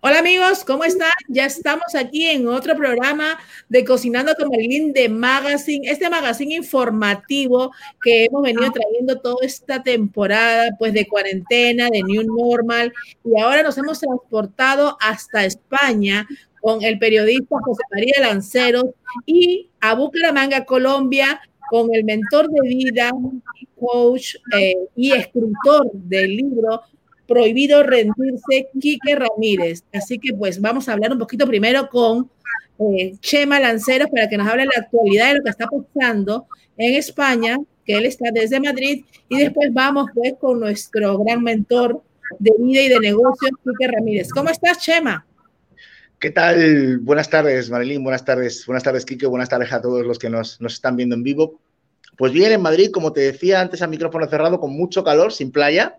Hola amigos, ¿cómo están? Ya estamos aquí en otro programa de Cocinando con Marilyn de Magazine, este magazine informativo que hemos venido trayendo toda esta temporada, pues de cuarentena, de New Normal, y ahora nos hemos transportado hasta España con el periodista José María Lanceros y a Bucaramanga, Colombia, con el mentor de vida, coach eh, y escritor del libro prohibido rendirse, Quique Ramírez. Así que pues vamos a hablar un poquito primero con eh, Chema Lanceros para que nos hable de la actualidad de lo que está pasando en España, que él está desde Madrid, y después vamos pues con nuestro gran mentor de vida y de negocios, Quique Ramírez. ¿Cómo estás, Chema? ¿Qué tal? Buenas tardes, Marilyn. Buenas tardes. Buenas tardes, Quique. Buenas tardes a todos los que nos, nos están viendo en vivo. Pues bien, en Madrid, como te decía antes a micrófono cerrado, con mucho calor, sin playa,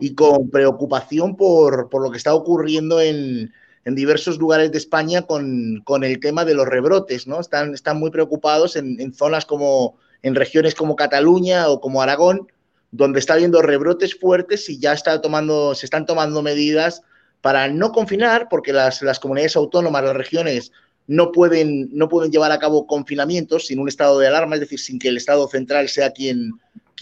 y con preocupación por, lo que está ocurriendo en, diversos lugares de España con, el tema de los rebrotes, ¿no? Están, están muy preocupados en, zonas como, en regiones como Cataluña o como Aragón, donde está habiendo rebrotes fuertes y ya está tomando, se están tomando medidas para no confinar, porque las, las comunidades autónomas, las regiones, no pueden, no pueden llevar a cabo confinamientos sin un estado de alarma, es decir, sin que el Estado central sea quien,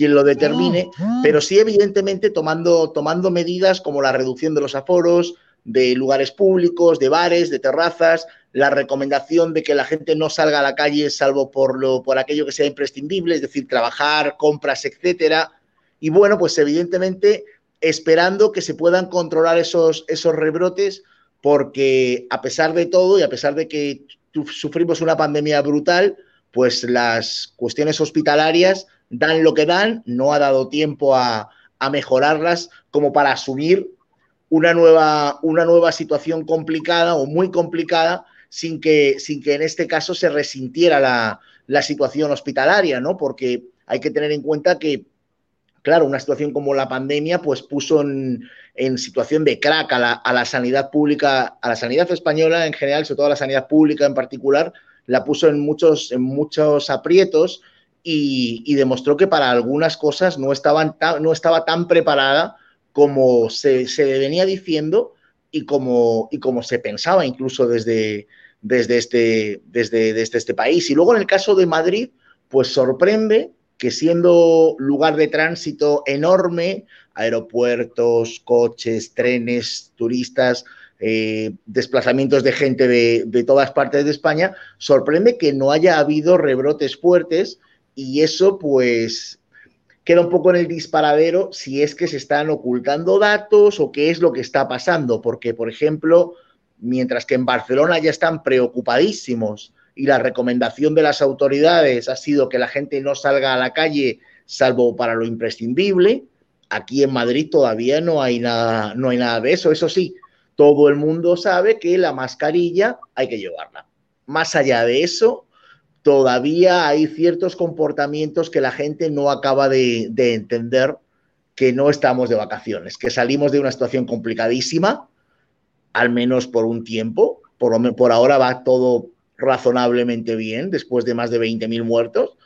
quien lo determine, pero sí evidentemente tomando, tomando medidas como la reducción de los aforos, de lugares públicos, de bares, de terrazas, la recomendación de que la gente no salga a la calle salvo por, lo, por aquello que sea imprescindible, es decir, trabajar, compras, etcétera. Y bueno, pues evidentemente esperando que se puedan controlar esos, esos rebrotes, porque a pesar de todo y a pesar de que sufrimos una pandemia brutal, pues las cuestiones hospitalarias dan lo que dan, no ha dado tiempo a, mejorarlas como para asumir una nueva, una nueva situación complicada o muy complicada sin que, sin que en este caso se resintiera la, situación hospitalaria, ¿no? Porque hay que tener en cuenta que, claro, una situación como la pandemia, pues puso en, situación de crack a la, a la, sanidad pública, a la sanidad española en general, sobre todo a la sanidad pública en particular, la puso en muchos, en muchos aprietos y, demostró que para algunas cosas no, estaban no estaba tan preparada como se, venía diciendo y como, y como se pensaba incluso desde, desde, este, desde, desde este país. Y luego en el caso de Madrid, pues sorprende que siendo lugar de tránsito enorme, aeropuertos, coches, trenes, turistas, eh, desplazamientos de gente de, de, todas partes de España, sorprende que no haya habido rebrotes fuertes y eso pues queda un poco en el disparadero si es que se están ocultando datos o qué es lo que está pasando, porque por ejemplo, mientras que en Barcelona ya están preocupadísimos y la recomendación de las autoridades ha sido que la gente no salga a la calle salvo para lo imprescindible, aquí en Madrid todavía no hay nada, no hay nada de eso. Eso sí, todo el mundo sabe que la mascarilla hay que llevarla. Más allá de eso, todavía hay ciertos comportamientos que la gente no acaba de, entender que no estamos de vacaciones, que salimos de una situación complicadísima, al menos por un tiempo. Por, por ahora va todo razonablemente bien, después de más de 20.000 muertos,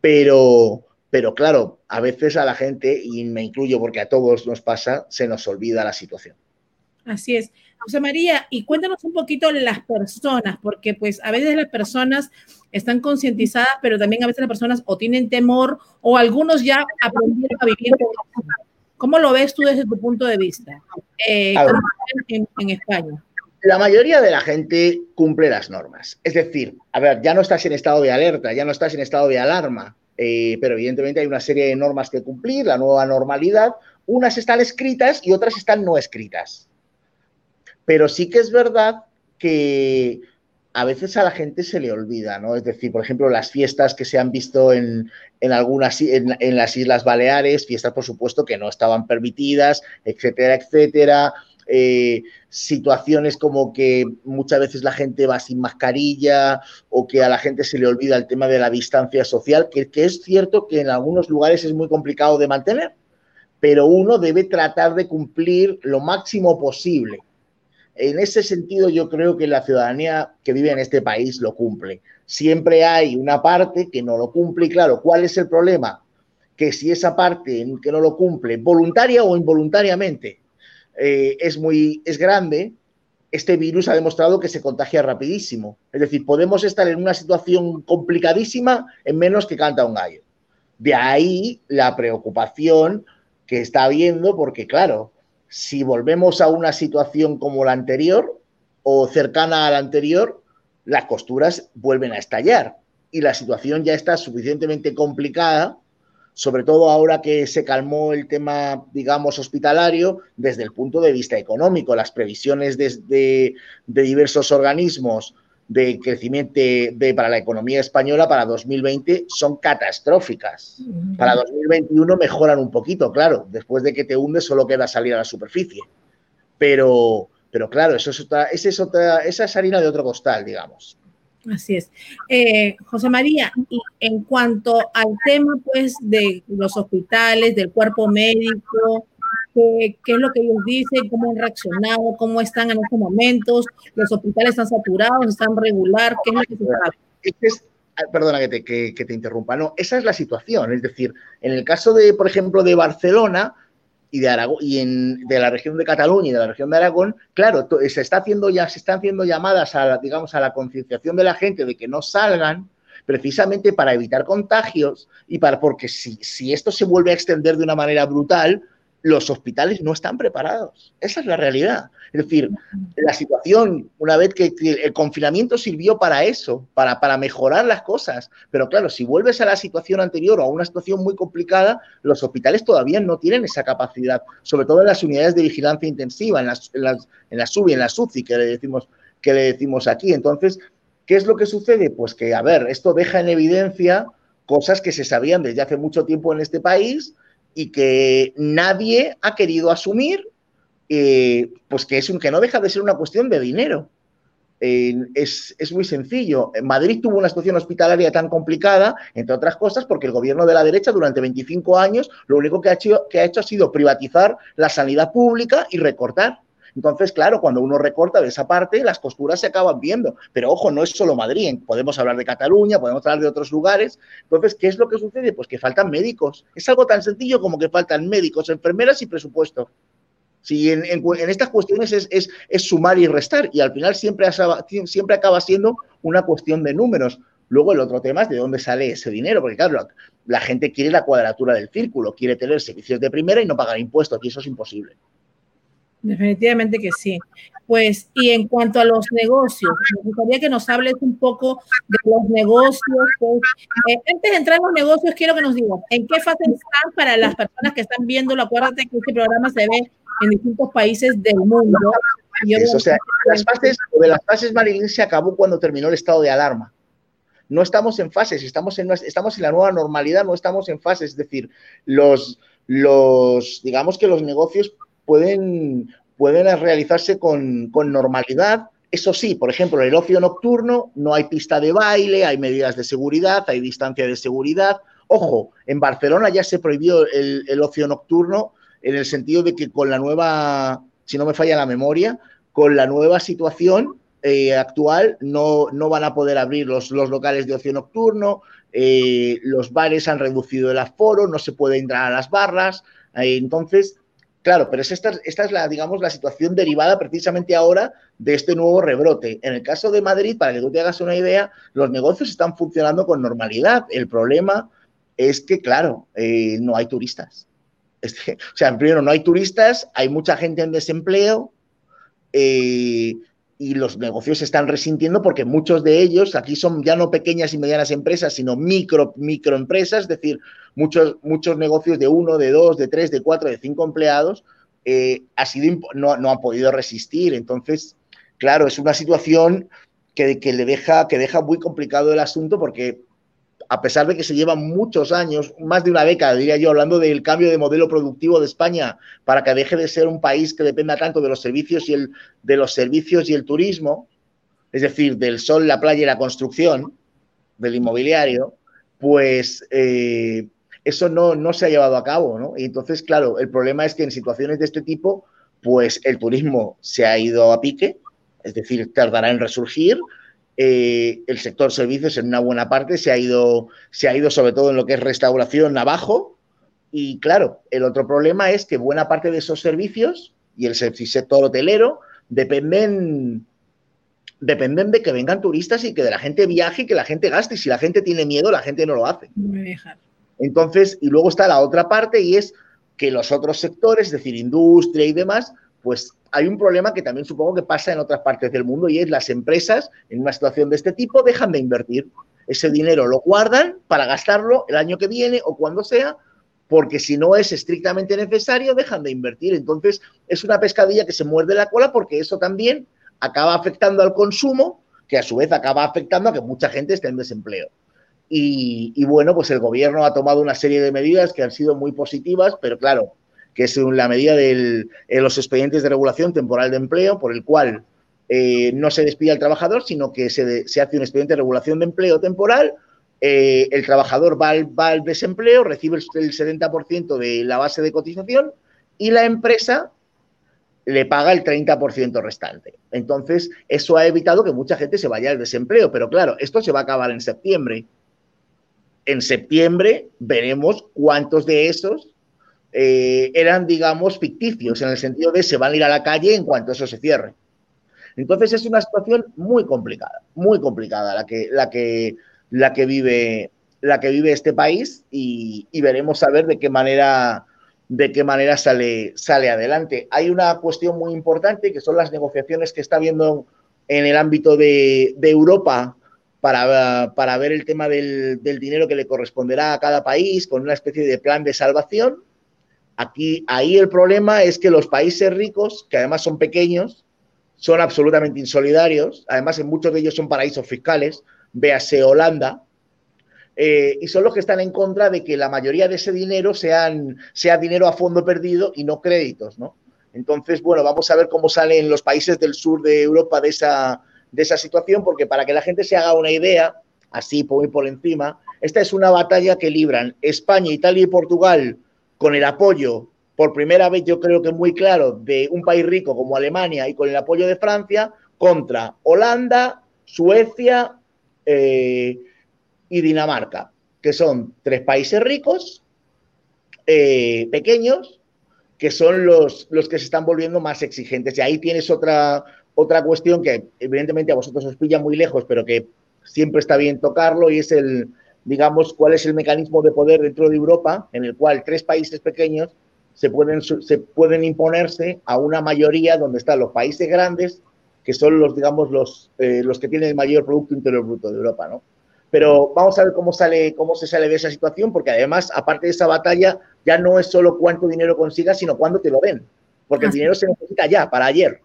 pero, pero claro, a veces a la gente, y me incluyo porque a todos nos pasa, se nos olvida la situación. Así es. José María, y cuéntanos un poquito las personas, porque pues a veces las personas están concientizadas, pero también a veces las personas o tienen temor o algunos ya aprendieron a vivir ¿Cómo lo ves tú desde tu punto de vista eh, en, España? La mayoría de la gente cumple las normas. Es decir, a ver, ya no estás en estado de alerta, ya no estás en estado de alarma, eh, pero evidentemente hay una serie de normas que cumplir, la nueva normalidad. Unas están escritas y otras están no escritas. Pero sí que es verdad que a veces a la gente se le olvida, ¿no? Es decir, por ejemplo, las fiestas que se han visto en, algunas, en, las Islas Baleares, fiestas, por supuesto, que no estaban permitidas, etcétera, etcétera. Eh, situaciones como que muchas veces la gente va sin mascarilla o que a la gente se le olvida el tema de la distancia social, que es cierto que en algunos lugares es muy complicado de mantener, pero uno debe tratar de cumplir lo máximo posible en ese sentido, yo creo que la ciudadanía que vive en este país lo cumple. Siempre hay una parte que no lo cumple y claro, ¿cuál es el problema? Que si esa parte que no lo cumple, voluntaria o involuntariamente, eh, es muy es grande, este virus ha demostrado que se contagia rapidísimo. Es decir, podemos estar en una situación complicadísima en menos que canta un gallo. De ahí la preocupación que está habiendo, porque claro, si volvemos a una situación como la anterior o cercana a la anterior, las costuras vuelven a estallar y la situación ya está suficientemente complicada sobre todo ahora que se calmó el tema, digamos, hospitalario, desde el punto de vista económico. Las previsiones de, diversos organismos de crecimiento para la economía española para 2020 son catastróficas. Para 2021 mejoran un poquito, claro. Después de que te hundes solo queda salir a la superficie. Pero, pero claro, eso es otra, esa es otra, esa es harina de otro costal, digamos. Así es. Eh, José María, y en cuanto al tema pues de los hospitales, del cuerpo médico, ¿qué, es lo que ellos dicen? ¿Cómo han reaccionado? ¿Cómo están en estos momentos? ¿Los hospitales están saturados? ¿Están regular? ¿Qué es lo que se sabe? Ah, perdona que te, que te interrumpa, no, esa es la situación. Es decir, en el caso de, por ejemplo, de Barcelona, y de Aragón y en, de la región de Cataluña y de la región de Aragón, claro, se está haciendo ya se están haciendo llamadas a digamos a la concienciación de la gente de que no salgan precisamente para evitar contagios y para porque si, si esto se vuelve a extender de una manera brutal, los hospitales no están preparados. Esa es la realidad. Es decir, la situación, una vez que el confinamiento sirvió para eso, para, para mejorar las cosas, pero claro, si vuelves a la situación anterior o a una situación muy complicada, los hospitales todavía no tienen esa capacidad, sobre todo en las unidades de vigilancia intensiva, en las, en las, en la SUBI, en que le decimos, que le decimos aquí. Entonces, ¿qué es lo que sucede? Pues que, a ver, esto deja en evidencia cosas que se sabían desde hace mucho tiempo en este país, y que nadie ha querido asumir, eh, pues que, es un, que no deja de ser una cuestión de dinero. es, muy sencillo. Madrid tuvo una situación hospitalaria tan complicada, entre otras cosas, porque el gobierno de la derecha durante 25 años lo único que ha hecho, que ha, hecho ha sido privatizar la sanidad pública y recortar. Entonces, claro, cuando uno recorta de esa parte, las costuras se acaban viendo. Pero ojo, no es solo Madrid, podemos hablar de Cataluña, podemos hablar de otros lugares. Entonces, ¿qué es lo que sucede? Pues que faltan médicos. Es algo tan sencillo como que faltan médicos, enfermeras y presupuesto. Si en, estas cuestiones es, sumar y restar y al final siempre, siempre acaba siendo una cuestión de números. Luego el otro tema es de dónde sale ese dinero, porque claro, la gente quiere la cuadratura del círculo, quiere tener servicios de primera y no pagar impuestos, y eso es imposible. Definitivamente que sí. Pues, y en cuanto a los negocios, me gustaría que nos hables un poco de los negocios. Pues, eh, antes de entrar en los negocios, quiero que nos digas en qué fase están para las personas que están viéndolo. Acuérdate que este programa se ve en distintos países del mundo. o sea, las fases, de las fases Marilyn se acabó cuando terminó el estado de alarma. No estamos en fases, estamos en, estamos en la nueva normalidad, no estamos en fases. Es decir, los, los digamos que los negocios pueden, pueden realizarse con, normalidad. Eso sí, por ejemplo, el ocio nocturno, no hay pista de baile, hay medidas de seguridad, hay distancia de seguridad. Ojo, en Barcelona ya se prohibió el, ocio nocturno en el sentido de que con la nueva, si no me falla la memoria, con la nueva situación eh, actual no, no, van a poder abrir los, los locales de ocio nocturno, eh, los bares han reducido el aforo, no se puede entrar a las barras. Eh, entonces, Claro, pero esta, esta es la, digamos, la situación derivada precisamente ahora de este nuevo rebrote. En el caso de Madrid, para que tú te hagas una idea, los negocios están funcionando con normalidad. El problema es que, claro, eh, no hay turistas. o sea, primero, no hay turistas, hay mucha gente en desempleo. Eh, y los negocios se están resintiendo porque muchos de ellos, aquí son ya no pequeñas y medianas empresas, sino micro, microempresas, es decir, muchos, muchos negocios de uno, de dos, de tres, de cuatro, de cinco empleados, eh, ha sido, no, no han podido resistir. Entonces, claro, es una situación que, que, le deja, que deja muy complicado el asunto porque a pesar de que se llevan muchos años, más de una década, diría yo, hablando del cambio de modelo productivo de España para que deje de ser un país que dependa tanto de los servicios y el, de los servicios y el turismo, es decir, del sol, la playa y la construcción, del inmobiliario, pues eh, eso no, no, se ha llevado a cabo, ¿no? Y entonces, claro, el problema es que en situaciones de este tipo, pues el turismo se ha ido a pique, es decir, tardará en resurgir, eh, el sector servicios en una buena parte se ha, ido, se ha ido sobre todo en lo que es restauración abajo. Y claro, el otro problema es que buena parte de esos servicios y el sector hotelero dependen, dependen de que vengan turistas y que de la gente viaje y que la gente gaste. Y si la gente tiene miedo, la gente no lo hace. Entonces, y luego está la otra parte y es que los otros sectores, es decir, industria y demás, pues hay un problema que también supongo que pasa en otras partes del mundo y es las empresas en una situación de este tipo dejan de invertir. Ese dinero lo guardan para gastarlo el año que viene o cuando sea, porque si no es estrictamente necesario, dejan de invertir. Entonces, es una pescadilla que se muerde la cola porque eso también acaba afectando al consumo, que a su vez acaba afectando a que mucha gente esté en desempleo. Y, bueno, pues el gobierno ha tomado una serie de medidas que han sido muy positivas, pero claro, que es la medida de los expedientes de regulación temporal de empleo, por el cual eh, no se despide al trabajador, sino que se, hace un expediente de regulación de empleo temporal. Eh, el trabajador va al, desempleo, recibe el 70% de la base de cotización y la empresa le paga el 30% restante. Entonces, eso ha evitado que mucha gente se vaya al desempleo. Pero claro, esto se va a acabar en septiembre en septiembre veremos cuántos de esos eh, eran, digamos, ficticios, en el sentido de se van a ir a la calle en cuanto eso se cierre. Entonces es una situación muy complicada, muy complicada la que, la que, la que, vive, la que vive este país y, veremos a ver de qué manera, de qué manera sale, sale adelante. Hay una cuestión muy importante que son las negociaciones que está habiendo en el ámbito de, de Europa para, ver el tema del, dinero que le corresponderá a cada país con una especie de plan de salvación. Aquí, ahí el problema es que los países ricos, que además son pequeños, son absolutamente insolidarios. Además, en muchos de ellos son paraísos fiscales, véase Holanda, eh, y son los que están en contra de que la mayoría de ese dinero sea dinero a fondo perdido y no créditos, ¿no? Entonces, bueno, vamos a ver cómo salen los países del sur de Europa de esa, de esa situación, porque para que la gente se haga una idea, así por, por encima, esta es una batalla que libran España, Italia y Portugal con el apoyo, por primera vez yo creo que muy claro, de un país rico como Alemania y con el apoyo de Francia, contra Holanda, Suecia eh, y Dinamarca, que son tres países ricos, eh, pequeños, que son los, los que se están volviendo más exigentes. Y ahí tienes otra, otra cuestión que evidentemente a vosotros os pilla muy lejos, pero que siempre está bien tocarlo y es el, digamos, cuál es el mecanismo de poder dentro de Europa en el cual tres países pequeños se pueden, se pueden imponerse a una mayoría donde están los países grandes, que son los, digamos, los, eh, los que tienen el mayor Producto Interior Bruto de Europa, ¿no? Pero vamos a ver cómo, sale, cómo se sale de esa situación, porque además, aparte de esa batalla, ya no es solo cuánto dinero consigas, sino cuándo te lo den. Porque el dinero se necesita ya, para ayer.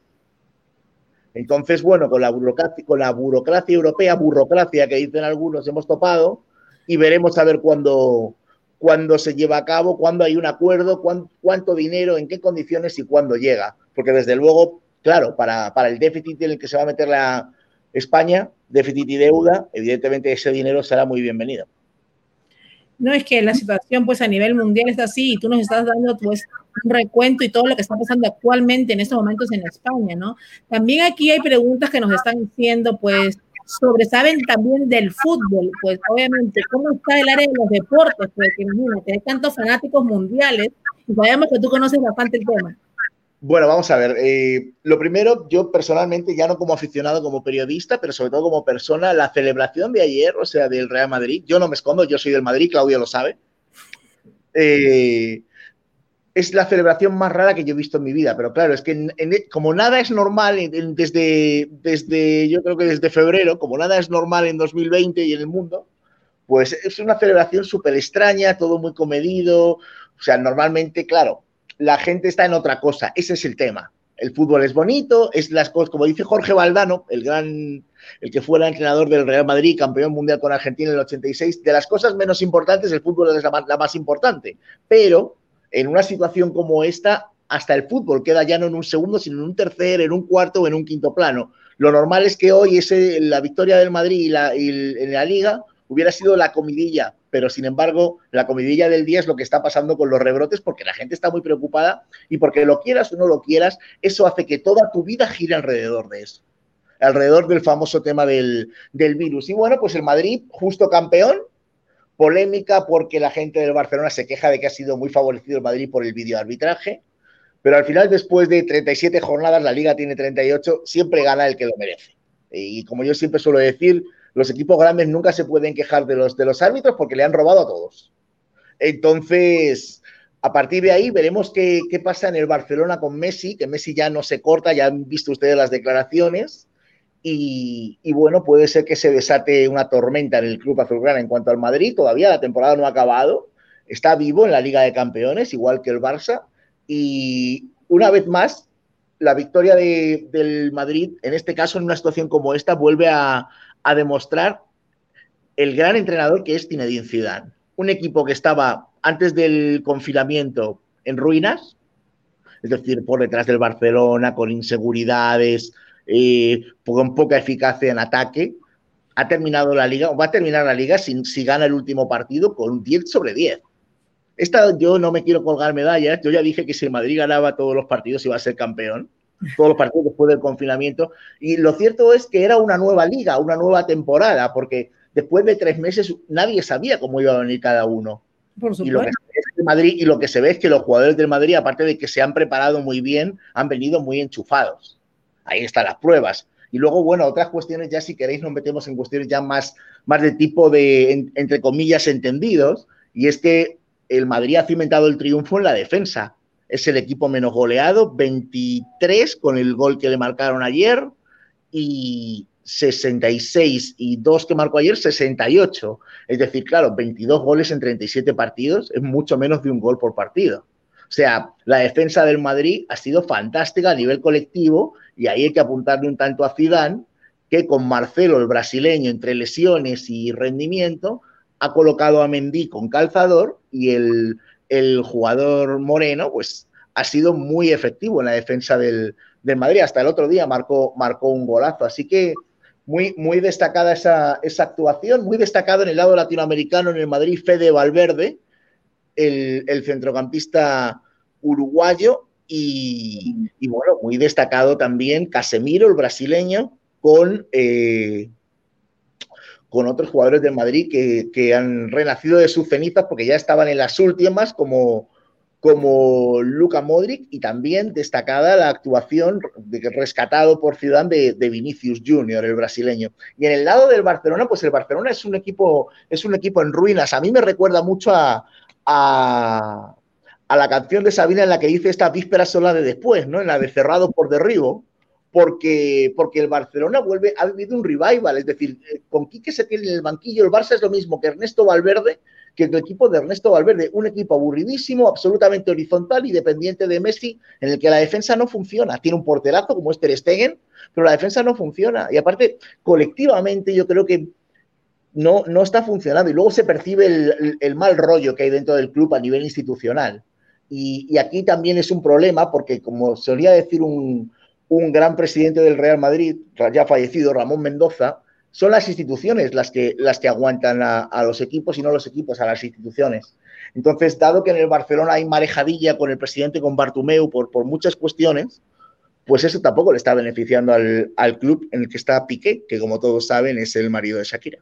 Entonces, bueno, con la burocracia, con la burocracia europea, burocracia que dicen algunos, hemos topado y veremos a ver cuándo, se lleva a cabo, cuándo hay un acuerdo, cuánto, dinero, en qué condiciones y cuándo llega. Porque desde luego, claro, para, para el déficit en el que se va a meter la España, déficit y deuda, evidentemente ese dinero será muy bienvenido no es que la situación pues a nivel mundial está así y tú nos estás dando pues un recuento y todo lo que está pasando actualmente en estos momentos en España, ¿no? También aquí hay preguntas que nos están diciendo pues sobre, saben también del fútbol, pues obviamente, ¿cómo está el área de los deportes? Pues imagínate, hay tantos fanáticos mundiales y sabemos que tú conoces bastante el tema. Bueno, vamos a ver. Eh, lo primero, yo personalmente, ya no como aficionado, como periodista, pero sobre todo como persona, la celebración de ayer, o sea, del Real Madrid, yo no me escondo, yo soy del Madrid, Claudia lo sabe. Eh, es la celebración más rara que yo he visto en mi vida, pero claro, es que como nada es normal desde, desde, yo creo que desde febrero, como nada es normal en 2020 y en el mundo, pues es una celebración súper extraña, todo muy comedido, o sea, normalmente, claro, la gente está en otra cosa. Ese es el tema. El fútbol es bonito, es las cosas, como dice Jorge Valdano, el gran, el que fuera entrenador del Real Madrid, campeón mundial con Argentina en el 86, de las cosas menos importantes, el fútbol es la más importante. Pero en una situación como esta, hasta el fútbol queda ya no en un segundo, sino en un tercer, en un cuarto o en un quinto plano. Lo normal es que hoy ese, la victoria del Madrid y, la, y en la liga hubiera sido la comidilla, pero sin embargo, la comidilla del día es lo que está pasando con los rebrotes porque la gente está muy preocupada y porque lo quieras o no lo quieras, eso hace que toda tu vida gire alrededor de eso, alrededor del famoso tema del, virus. Y bueno, pues el Madrid, justo campeón, polémica porque la gente del Barcelona se queja de que ha sido muy favorecido el Madrid por el videoarbitraje. pero al final, después de 37 jornadas, la liga tiene 38, siempre gana el que lo merece. Y como yo siempre suelo decir, los equipos grandes nunca se pueden quejar de los, de los árbitros porque le han robado a todos. Entonces, a partir de ahí veremos qué, qué, pasa en el Barcelona con Messi, que Messi ya no se corta, ya han visto ustedes las declaraciones. Y, bueno, puede ser que se desate una tormenta en el club azulgrana en cuanto al Madrid. Todavía la temporada no ha acabado. Está vivo en la Liga de Campeones, igual que el Barça. Y una vez más, la victoria de, del Madrid, en este caso, en una situación como esta, vuelve a, a demostrar el gran entrenador que es Zinedine Zidane. Un equipo que estaba antes del confinamiento en ruinas, es decir, por detrás del Barcelona, con inseguridades, eh, con poca eficacia en ataque, ha terminado la liga, o va a terminar la liga si, si gana el último partido con 10 sobre 10. Esta, yo no me quiero colgar medallas, yo ya dije que si el Madrid ganaba todos los partidos iba a ser campeón, todos los partidos después del confinamiento, y lo cierto es que era una nueva liga, una nueva temporada, porque después de tres meses nadie sabía cómo iba a venir cada uno. Por y, lo que es Madrid, y lo que se ve es que los jugadores del Madrid, aparte de que se han preparado muy bien, han venido muy enchufados. Ahí están las pruebas. Y luego, bueno, otras cuestiones, ya si queréis nos metemos en cuestiones ya más, más de tipo de, en, entre comillas, entendidos, y es que el Madrid ha cimentado el triunfo en la defensa. Es el equipo menos goleado, 23 con el gol que le marcaron ayer y 66 y dos que marcó ayer, 68. Es decir, claro, 22 goles en 37 partidos es mucho menos de un gol por partido. O sea, la defensa del Madrid ha sido fantástica a nivel colectivo y ahí hay que apuntarle un tanto a Zidane, que con Marcelo, el brasileño, entre lesiones y rendimiento, ha colocado a Mendy con calzador y el, el jugador moreno, pues ha sido muy efectivo en la defensa del, del, Madrid. Hasta el otro día marcó, marcó un golazo. Así que muy, muy destacada esa, esa, actuación, muy destacado en el lado latinoamericano, en el Madrid, Fede Valverde, el, centrocampista uruguayo, y, y, bueno, muy destacado también Casemiro, el brasileño, con, eh, con otros jugadores del Madrid que, que, han renacido de sus cenizas porque ya estaban en las últimas, como, como Luca Modric, y también destacada la actuación de, rescatado por Ciudad de, de, Vinicius Junior, el brasileño. Y en el lado del Barcelona, pues el Barcelona es un equipo, es un equipo en ruinas. A mí me recuerda mucho a, a, la canción de Sabina en la que dice esta víspera sola de después, ¿no? En la de Cerrado por Derribo porque, porque el Barcelona vuelve, ha vivido un revival, es decir, eh, con Quique se tiene en el banquillo, el Barça es lo mismo que Ernesto Valverde, que el equipo de Ernesto Valverde, un equipo aburridísimo, absolutamente horizontal y dependiente de Messi, en el que la defensa no funciona. Tiene un porterazo como es Ter Stegen, pero la defensa no funciona. Y aparte, colectivamente yo creo que no, no está funcionando. Y luego se percibe el, el, mal rollo que hay dentro del club a nivel institucional. Y, y aquí también es un problema porque, como solía decir un, un gran presidente del Real Madrid, ya fallecido, Ramón Mendoza, son las instituciones las que, las que aguantan a, a, los equipos y no los equipos a las instituciones. Entonces, dado que en el Barcelona hay marejadilla con el presidente, con Bartumeu, por, por muchas cuestiones, pues eso tampoco le está beneficiando al, al, club en el que está Piqué, que como todos saben es el marido de Shakira.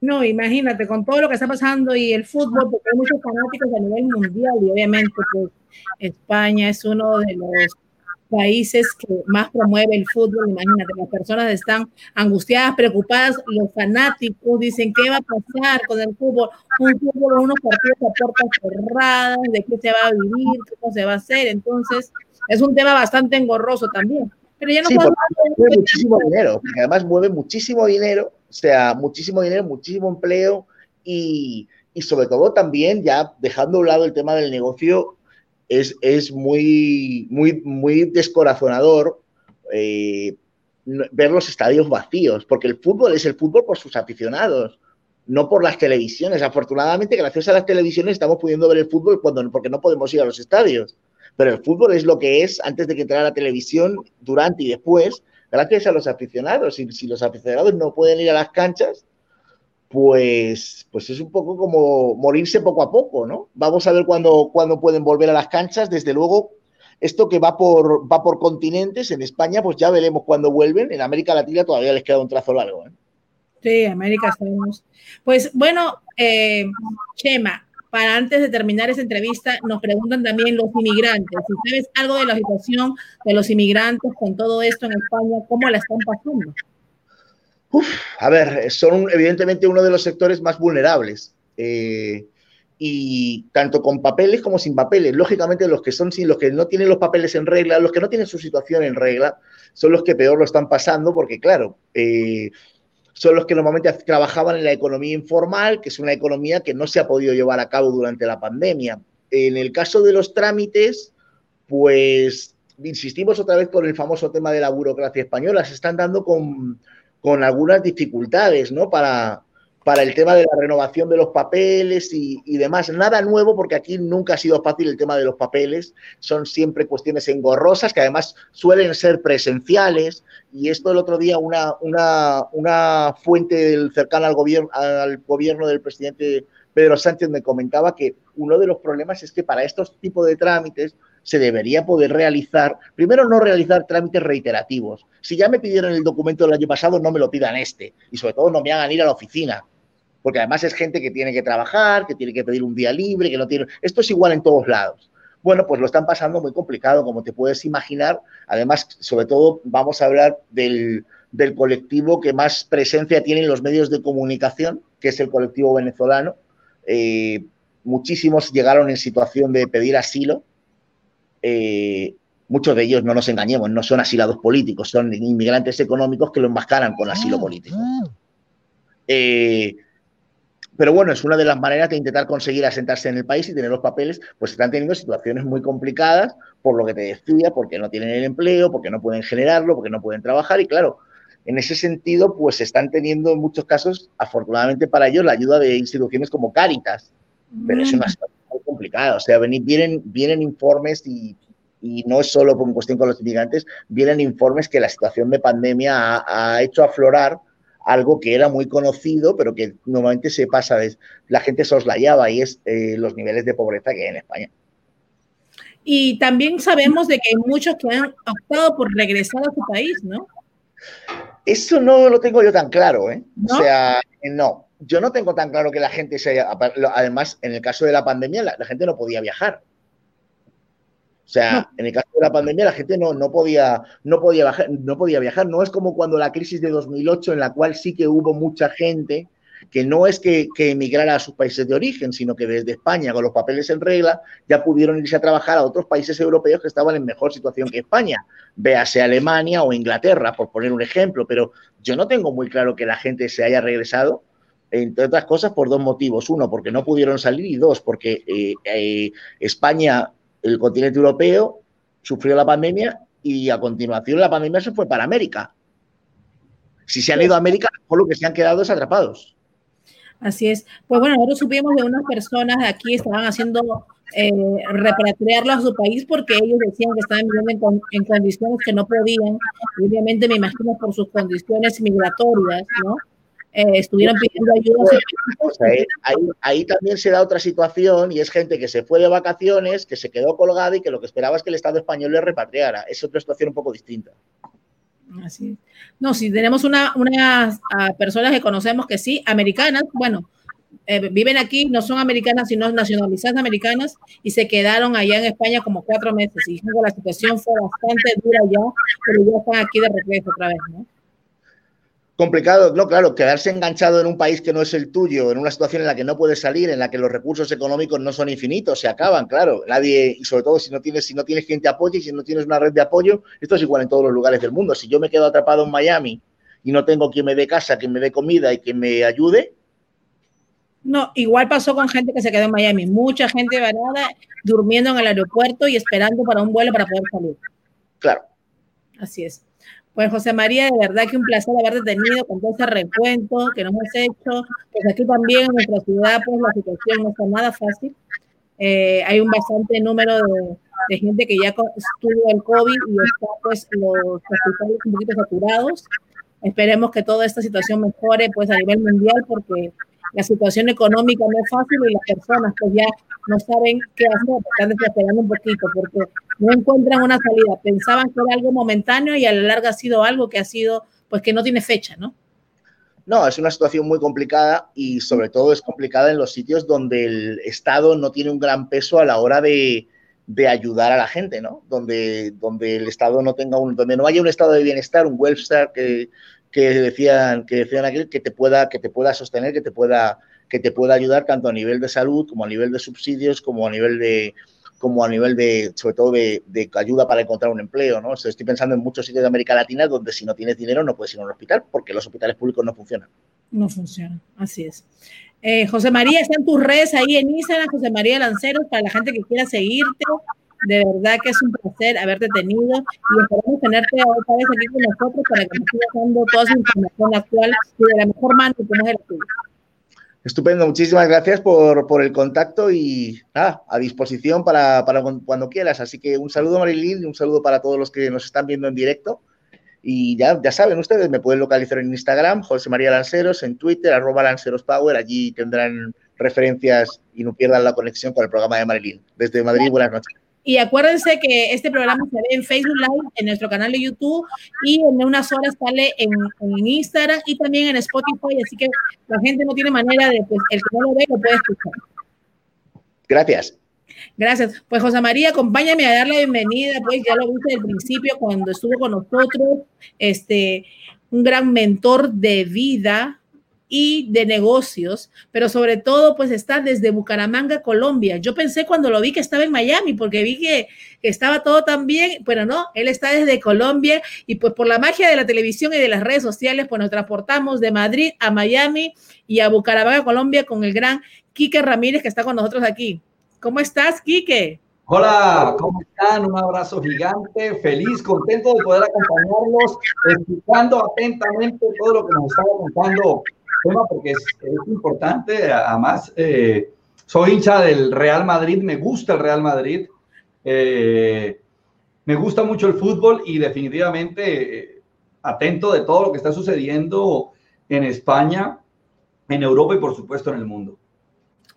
No, imagínate, con todo lo que está pasando y el fútbol, porque hay muchos fanáticos a nivel mundial y obviamente pues, España es uno de los países que más promueve el fútbol, imagínate, las personas están angustiadas, preocupadas, los fanáticos dicen, ¿qué va a pasar con el fútbol? Un fútbol, unos partidos a puertas cerradas, de qué se va a vivir, cómo se va a hacer, entonces es un tema bastante engorroso también. Pero ya no sí, mueve muchísimo dinero, porque además mueve muchísimo dinero, o sea, muchísimo dinero, muchísimo empleo y, y sobre todo también ya dejando a un lado el tema del negocio, es, es muy, muy, muy descorazonador eh, ver los estadios vacíos, porque el fútbol es el fútbol por sus aficionados, no por las televisiones. Afortunadamente, gracias a las televisiones estamos pudiendo ver el fútbol cuando, porque no podemos ir a los estadios. Pero el fútbol es lo que es antes de que entrara la televisión, durante y después, gracias a los aficionados. Y si los aficionados no pueden ir a las canchas, pues, pues es un poco como morirse poco a poco, ¿no? Vamos a ver cuándo, pueden volver a las canchas. Desde luego, esto que va por, va por continentes, en España, pues ya veremos cuándo vuelven. En América Latina todavía les queda un trazo largo. ¿eh? Sí, América sabemos. Pues bueno, eh, Chema, para antes de terminar esa entrevista, nos preguntan también los inmigrantes. Si sabes algo de la situación de los inmigrantes con todo esto en España, ¿cómo la están pasando? a ver, son evidentemente uno de los sectores más vulnerables. Eh, y tanto con papeles como sin papeles. Lógicamente, los que son sin, los que no tienen los papeles en regla, los que no tienen su situación en regla, son los que peor lo están pasando, porque claro, eh, son los que normalmente trabajaban en la economía informal, que es una economía que no se ha podido llevar a cabo durante la pandemia. En el caso de los trámites, pues insistimos otra vez con el famoso tema de la burocracia española, se están dando con, con algunas dificultades, ¿no? Para, para el tema de la renovación de los papeles y, demás. Nada nuevo porque aquí nunca ha sido fácil el tema de los papeles. Son siempre cuestiones engorrosas que además suelen ser presenciales. Y esto el otro día una, una, una fuente cercana al gobierno, al gobierno del presidente Pedro Sánchez me comentaba que uno de los problemas es que para estos tipos de trámites se debería poder realizar, primero no realizar trámites reiterativos. Si ya me pidieron el documento del año pasado, no me lo pidan este. Y sobre todo no me hagan ir a la oficina porque además es gente que tiene que trabajar, que tiene que pedir un día libre, que no tiene... Esto es igual en todos lados. Bueno, pues lo están pasando muy complicado, como te puedes imaginar. Además, sobre todo, vamos a hablar del, colectivo que más presencia tiene en los medios de comunicación, que es el colectivo venezolano. Eh, muchísimos llegaron en situación de pedir asilo. Eh, muchos de ellos, no nos engañemos, no son asilados políticos, son inmigrantes económicos que lo enmascaran con asilo ah, político. Ah. Eh, pero bueno, es una de las maneras de intentar conseguir asentarse en el país y tener los papeles, pues están teniendo situaciones muy complicadas, por lo que te decía, porque no tienen el empleo, porque no pueden generarlo, porque no pueden trabajar. Y claro, en ese sentido, pues están teniendo en muchos casos, afortunadamente para ellos, la ayuda de instituciones como Cáritas. Pero es una mm. situación muy complicada. O sea, vienen, vienen informes y, no es solo por cuestión con los inmigrantes, vienen informes que la situación de pandemia ha, ha hecho aflorar algo que era muy conocido, pero que normalmente se pasa, de, la gente soslayaba y es eh, los niveles de pobreza que hay en España. Y también sabemos de que hay muchos que han optado por regresar a su país, ¿no? Eso no lo tengo yo tan claro, ¿eh? O sea, no. Yo no tengo tan claro que la gente se haya. Además, en el caso de la pandemia, la gente no podía viajar. O sea, en el caso de la pandemia la gente no, no, podía, no, podía viajar, no podía viajar. No es como cuando la crisis de 2008, en la cual sí que hubo mucha gente que no es que, emigrara a sus países de origen, sino que desde España, con los papeles en regla, ya pudieron irse a trabajar a otros países europeos que estaban en mejor situación que España, véase Alemania o Inglaterra, por poner un ejemplo, pero yo no tengo muy claro que la gente se haya regresado, entre otras cosas, por dos motivos. Uno, porque no pudieron salir y dos, porque eh, eh, España el continente europeo sufrió la pandemia y a continuación la pandemia se fue para América. Si se han ido a América, por lo que se han quedado es atrapados. Así es. Pues bueno, nosotros supimos de unas personas aquí estaban haciendo eh, repatriarlo a su país porque ellos decían que estaban viviendo en, en, condiciones que no podían. Obviamente me imagino por sus condiciones migratorias, ¿no? Eh, estuvieron pidiendo ayuda. ahí, también se da otra situación y es gente que se fue de vacaciones, que se quedó colgada y que lo que esperaba es que el Estado español le repatriara. Es otra situación un poco distinta. Así No, si tenemos una, unas personas que conocemos que sí, americanas, bueno, eh, viven aquí, no son americanas, sino nacionalizadas americanas, y se quedaron allá en España como cuatro meses. Y la situación fue bastante dura ya, pero ya están aquí de regreso otra vez, ¿no? Complicado, no, claro, quedarse enganchado en un país que no es el tuyo, en una situación en la que no puedes salir, en la que los recursos económicos no son infinitos, se acaban, claro. Nadie, y sobre todo si no tienes, si no tienes quien te apoye y si no tienes una red de apoyo, esto es igual en todos los lugares del mundo. Si yo me quedo atrapado en Miami y no tengo quien me dé casa, quien me dé comida y quien me ayude. No, igual pasó con gente que se quedó en Miami. Mucha gente varada durmiendo en el aeropuerto y esperando para un vuelo para poder salir. Claro. Así es. Pues José María, de verdad que un placer haberte tenido con todo ese recuento que nos has hecho. Pues aquí también en nuestra ciudad, pues la situación no está nada fácil. Eh, hay un bastante número de, gente que ya estuvo el COVID y está pues los hospitales un poquito saturados. Esperemos que toda esta situación mejore pues a nivel mundial porque la situación económica no es fácil y las personas pues ya no saben qué hacer, están desesperando un poquito porque no encuentran una salida. Pensaban que era algo momentáneo y a la larga ha sido algo que ha sido, pues que no tiene fecha, ¿no? No, es una situación muy complicada y sobre todo es complicada en los sitios donde el Estado no tiene un gran peso a la hora de, ayudar a la gente, ¿no? Donde, donde el Estado no tenga un, donde no haya un estado de bienestar, un welfare que, que decían, que decían aquel que te pueda, que te pueda sostener, que te pueda, que te pueda ayudar tanto a nivel de salud como a nivel de subsidios, como a nivel de, como a nivel de, sobre todo de, ayuda para encontrar un empleo, ¿no? estoy pensando en muchos sitios de América Latina donde si no tienes dinero no puedes ir a un hospital porque los hospitales públicos no funcionan. No funcionan, así es. Eh, José María, están tus redes ahí en Instagram, José María Lanceros, para la gente que quiera seguirte. De verdad que es un placer haberte tenido y esperamos tenerte otra vez aquí con nosotros para que nos sigas dando toda esa información actual y de la mejor mano que el tuya. Estupendo, muchísimas gracias por, el contacto y a disposición para, cuando quieras. Así que un saludo Marilyn y un saludo para todos los que nos están viendo en directo. Y ya, ya saben ustedes, me pueden localizar en Instagram, José María Lanceros, en Twitter, arroba Lanceros Power, allí tendrán referencias y no pierdan la conexión con el programa de Marilyn. Desde Madrid, buenas noches. Y acuérdense que este programa se ve en Facebook Live, en nuestro canal de YouTube y en unas horas sale en, Instagram y también en Spotify. Así que la gente no tiene manera de, pues, el que no lo ve lo puede escuchar. Gracias. Gracias. Pues José María, acompáñame a dar la bienvenida, pues ya lo viste al principio cuando estuvo con nosotros, este, un gran mentor de vida, y de negocios, pero sobre todo pues está desde Bucaramanga, Colombia. Yo pensé cuando lo vi que estaba en Miami, porque vi que, estaba todo tan bien, pero no, él está desde Colombia y pues por la magia de la televisión y de las redes sociales, pues nos transportamos de Madrid a Miami y a Bucaramanga, Colombia con el gran Quique Ramírez que está con nosotros aquí. ¿Cómo estás, Quique? Hola, ¿cómo están? Un abrazo gigante, feliz, contento de poder acompañarlos, escuchando atentamente todo lo que nos estaba contando tema porque es, importante. Además, eh, soy hincha del Real Madrid, me gusta el Real Madrid, eh, me gusta mucho el fútbol y definitivamente eh, atento de todo lo que está sucediendo en España, en Europa y por supuesto en el mundo.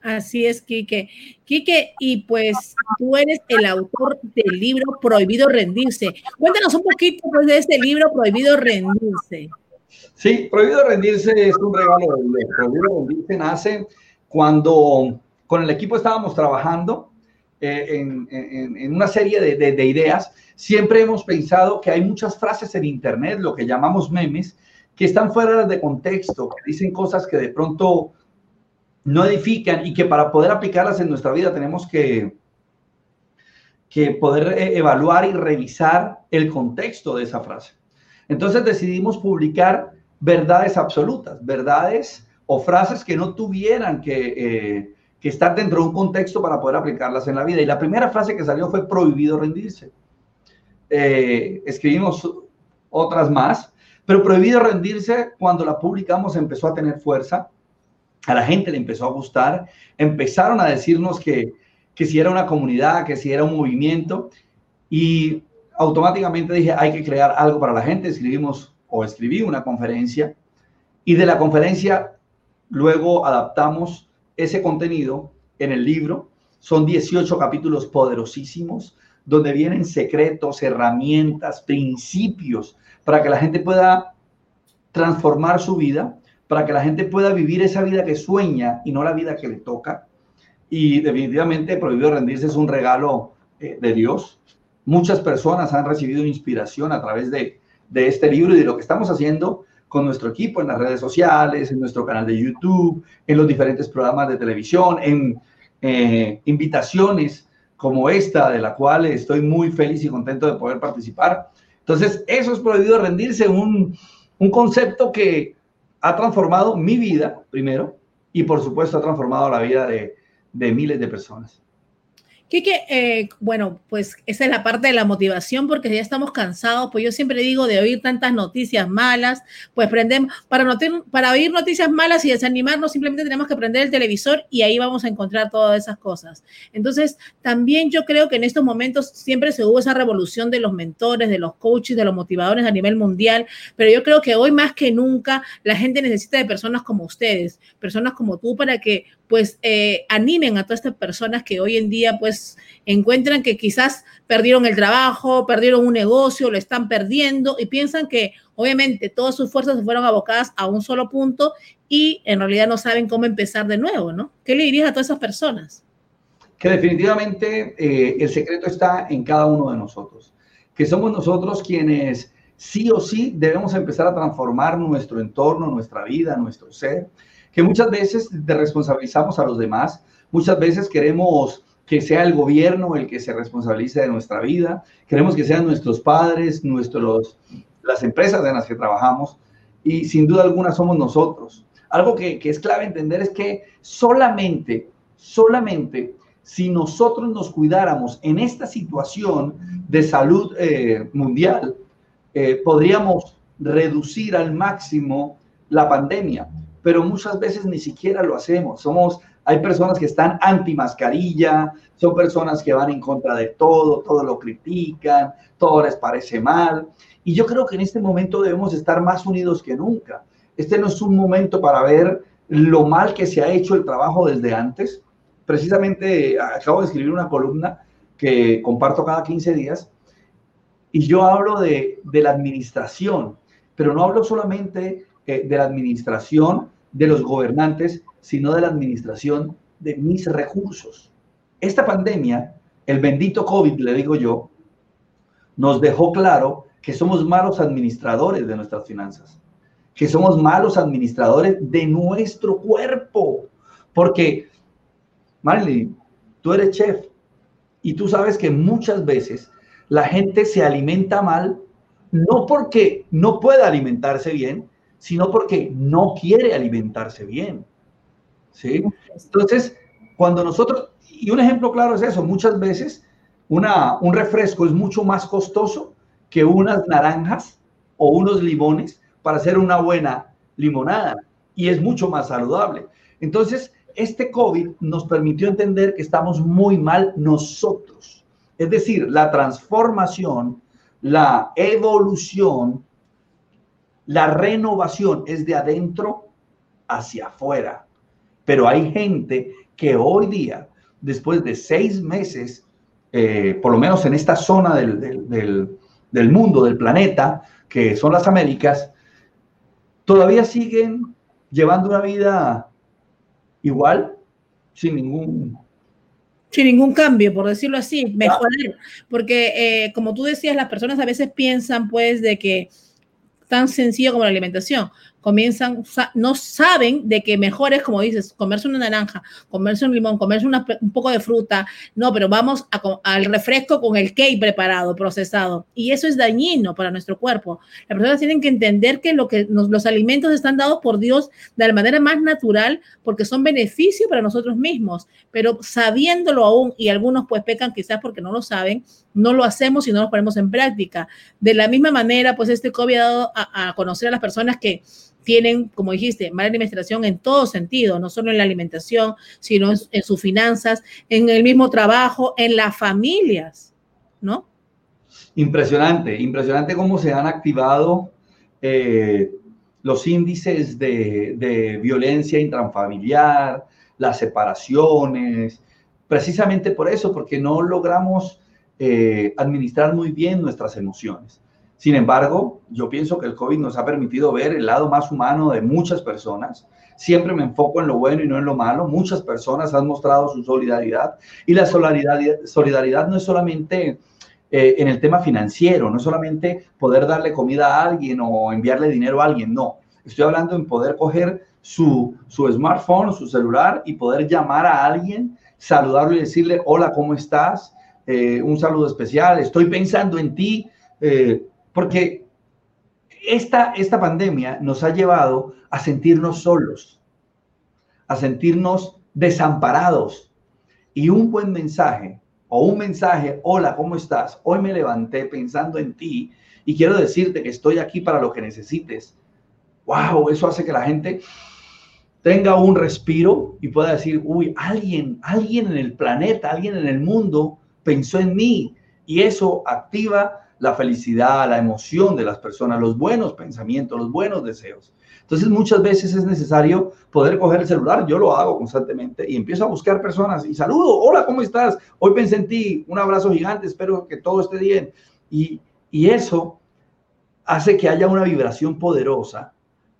Así es, Quique. Quique, y pues tú eres el autor del libro Prohibido Rendirse. Cuéntanos un poquito pues, de este libro Prohibido Rendirse. Sí, Prohibido Rendirse es un regalo de. Prohibido Rendirse nace cuando con el equipo estábamos trabajando eh, en, una serie de, ideas. Siempre hemos pensado que hay muchas frases en Internet, lo que llamamos memes, que están fuera de contexto, que dicen cosas que de pronto no edifican y que para poder aplicarlas en nuestra vida tenemos que, que poder eh, evaluar y revisar el contexto de esa frase. Entonces decidimos publicar verdades absolutas, verdades o frases que no tuvieran que, eh, estar dentro de un contexto para poder aplicarlas en la vida. Y la primera frase que salió fue prohibido rendirse. Eh, escribimos otras más, pero prohibido rendirse cuando la publicamos empezó a tener fuerza, a la gente le empezó a gustar, empezaron a decirnos que, que si era una comunidad, que si era un movimiento, y automáticamente dije, hay que crear algo para la gente. Escribimos o escribí una conferencia y de la conferencia luego adaptamos ese contenido en el libro. Son 18 capítulos poderosísimos donde vienen secretos, herramientas, principios para que la gente pueda transformar su vida, para que la gente pueda vivir esa vida que sueña y no la vida que le toca. Y definitivamente Prohibido Rendirse es un regalo eh, de Dios Muchas personas han recibido inspiración a través de, este libro y de lo que estamos haciendo con nuestro equipo en las redes sociales, en nuestro canal de YouTube, en los diferentes programas de televisión, en eh, invitaciones como esta, de la cual estoy muy feliz y contento de poder participar. Entonces, eso es prohibido rendirse, un, un concepto que ha transformado mi vida, primero, y por supuesto ha transformado la vida de miles de personas. Quique, eh, bueno, pues esa es la parte de la motivación porque ya estamos cansados, pues yo siempre digo de oír tantas noticias malas, pues prendemos, para, para oír noticias malas y desanimarnos simplemente tenemos que prender el televisor y ahí vamos a encontrar todas esas cosas. Entonces, también yo creo que en estos momentos siempre se hubo esa revolución de los mentores, de los coaches, de los motivadores a nivel mundial, pero yo creo que hoy más que nunca la gente necesita de personas como ustedes, personas como tú para que pues eh, animen a todas estas personas que hoy en día pues encuentran que quizás perdieron el trabajo, perdieron un negocio, lo están perdiendo y piensan que obviamente todas sus fuerzas se fueron abocadas a un solo punto y en realidad no saben cómo empezar de nuevo, ¿no? ¿Qué le dirías a todas esas personas? Que definitivamente eh, el secreto está en cada uno de nosotros, que somos nosotros quienes sí o sí debemos empezar a transformar nuestro entorno, nuestra vida, nuestro ser, que muchas veces responsabilizamos a los demás, muchas veces queremos que sea el gobierno el que se responsabilice de nuestra vida, queremos que sean nuestros padres, nuestros, las empresas en las que trabajamos, y sin duda alguna somos nosotros. Algo que, que es clave entender es que solamente, solamente si nosotros nos cuidáramos en esta situación de salud eh, mundial, eh, podríamos reducir al máximo la pandemia, pero muchas veces ni siquiera lo hacemos. Somos, hay personas que están anti mascarilla, son personas que van en contra de todo, todo lo critican, todo les parece mal. Y yo creo que en este momento debemos estar más unidos que nunca. Este no es un momento para ver lo mal que se ha hecho el trabajo desde antes. Precisamente acabo de escribir una columna que comparto cada 15 días y yo hablo de, la administración, pero no hablo solamente eh, de la administración de los gobernantes, sino de la administración de mis recursos. Esta pandemia, el bendito COVID, le digo yo, nos dejó claro que somos malos administradores de nuestras finanzas, que somos malos administradores de nuestro cuerpo, porque, Marley, tú eres chef y tú sabes que muchas veces la gente se alimenta mal, no porque no pueda alimentarse bien, sino porque no quiere alimentarse bien. ¿Sí? Entonces, cuando nosotros, y un ejemplo claro es eso, muchas veces una, un refresco es mucho más costoso que unas naranjas o unos limones para hacer una buena limonada y es mucho más saludable. Entonces, este COVID nos permitió entender que estamos muy mal nosotros es decir, la transformación, la evolución, la renovación es de adentro hacia afuera. Pero hay gente que hoy día, después de seis meses, eh, por lo menos en esta zona del, del mundo, del planeta, que son las Américas, todavía siguen llevando una vida igual, sin ningún sin ningún cambio, por decirlo así, mejorar. Porque, eh, como tú decías, las personas a veces piensan, pues, de que tan sencillo como la alimentación comienzan, no saben de que mejor es, como dices, comerse una naranja, comerse un limón, comerse un poco de fruta, no, pero vamos al refresco con el cake preparado, procesado. Y eso es dañino para nuestro cuerpo. Las personas tienen que entender que, lo que los alimentos están dados por Dios de la manera más natural porque son beneficio para nosotros mismos, pero sabiéndolo aún, y algunos pues pecan quizás porque no lo saben, no lo hacemos y no lo ponemos en práctica. De la misma manera, pues este COVID ha dado a, conocer a las personas que tienen, como dijiste, mala administración en todo sentido, no solo en la alimentación, sino en, sus finanzas, en el mismo trabajo, en las familias, ¿no? Impresionante, impresionante cómo se han activado eh, los índices de, violencia intrafamiliar, las separaciones, precisamente por eso, porque no logramos eh, administrar muy bien nuestras emociones. Sin embargo, yo pienso que el COVID nos ha permitido ver el lado más humano de muchas personas. Siempre me enfoco en lo bueno y no en lo malo. Muchas personas han mostrado su solidaridad y la solidaridad, no es solamente eh, en el tema financiero, no es solamente poder darle comida a alguien o enviarle dinero a alguien, no. Estoy hablando en poder coger su, su smartphone, su celular y poder llamar a alguien, saludarlo y decirle, hola, ¿cómo estás? Eh, un saludo especial, estoy pensando en ti. Eh, porque esta, esta pandemia nos ha llevado a sentirnos solos, a sentirnos desamparados. Y un buen mensaje o un mensaje, hola, ¿cómo estás? Hoy me levanté pensando en ti y quiero decirte que estoy aquí para lo que necesites. Wow, eso hace que la gente tenga un respiro y pueda decir, uy, alguien, alguien en el planeta, alguien en el mundo pensó en mí y eso activa la felicidad, la emoción de las personas, los buenos pensamientos, los buenos deseos. Entonces muchas veces es necesario poder coger el celular, yo lo hago constantemente y empiezo a buscar personas y saludo, hola, ¿cómo estás? Hoy pensé en ti, un abrazo gigante, espero que todo esté bien. Y, y eso hace que haya una vibración poderosa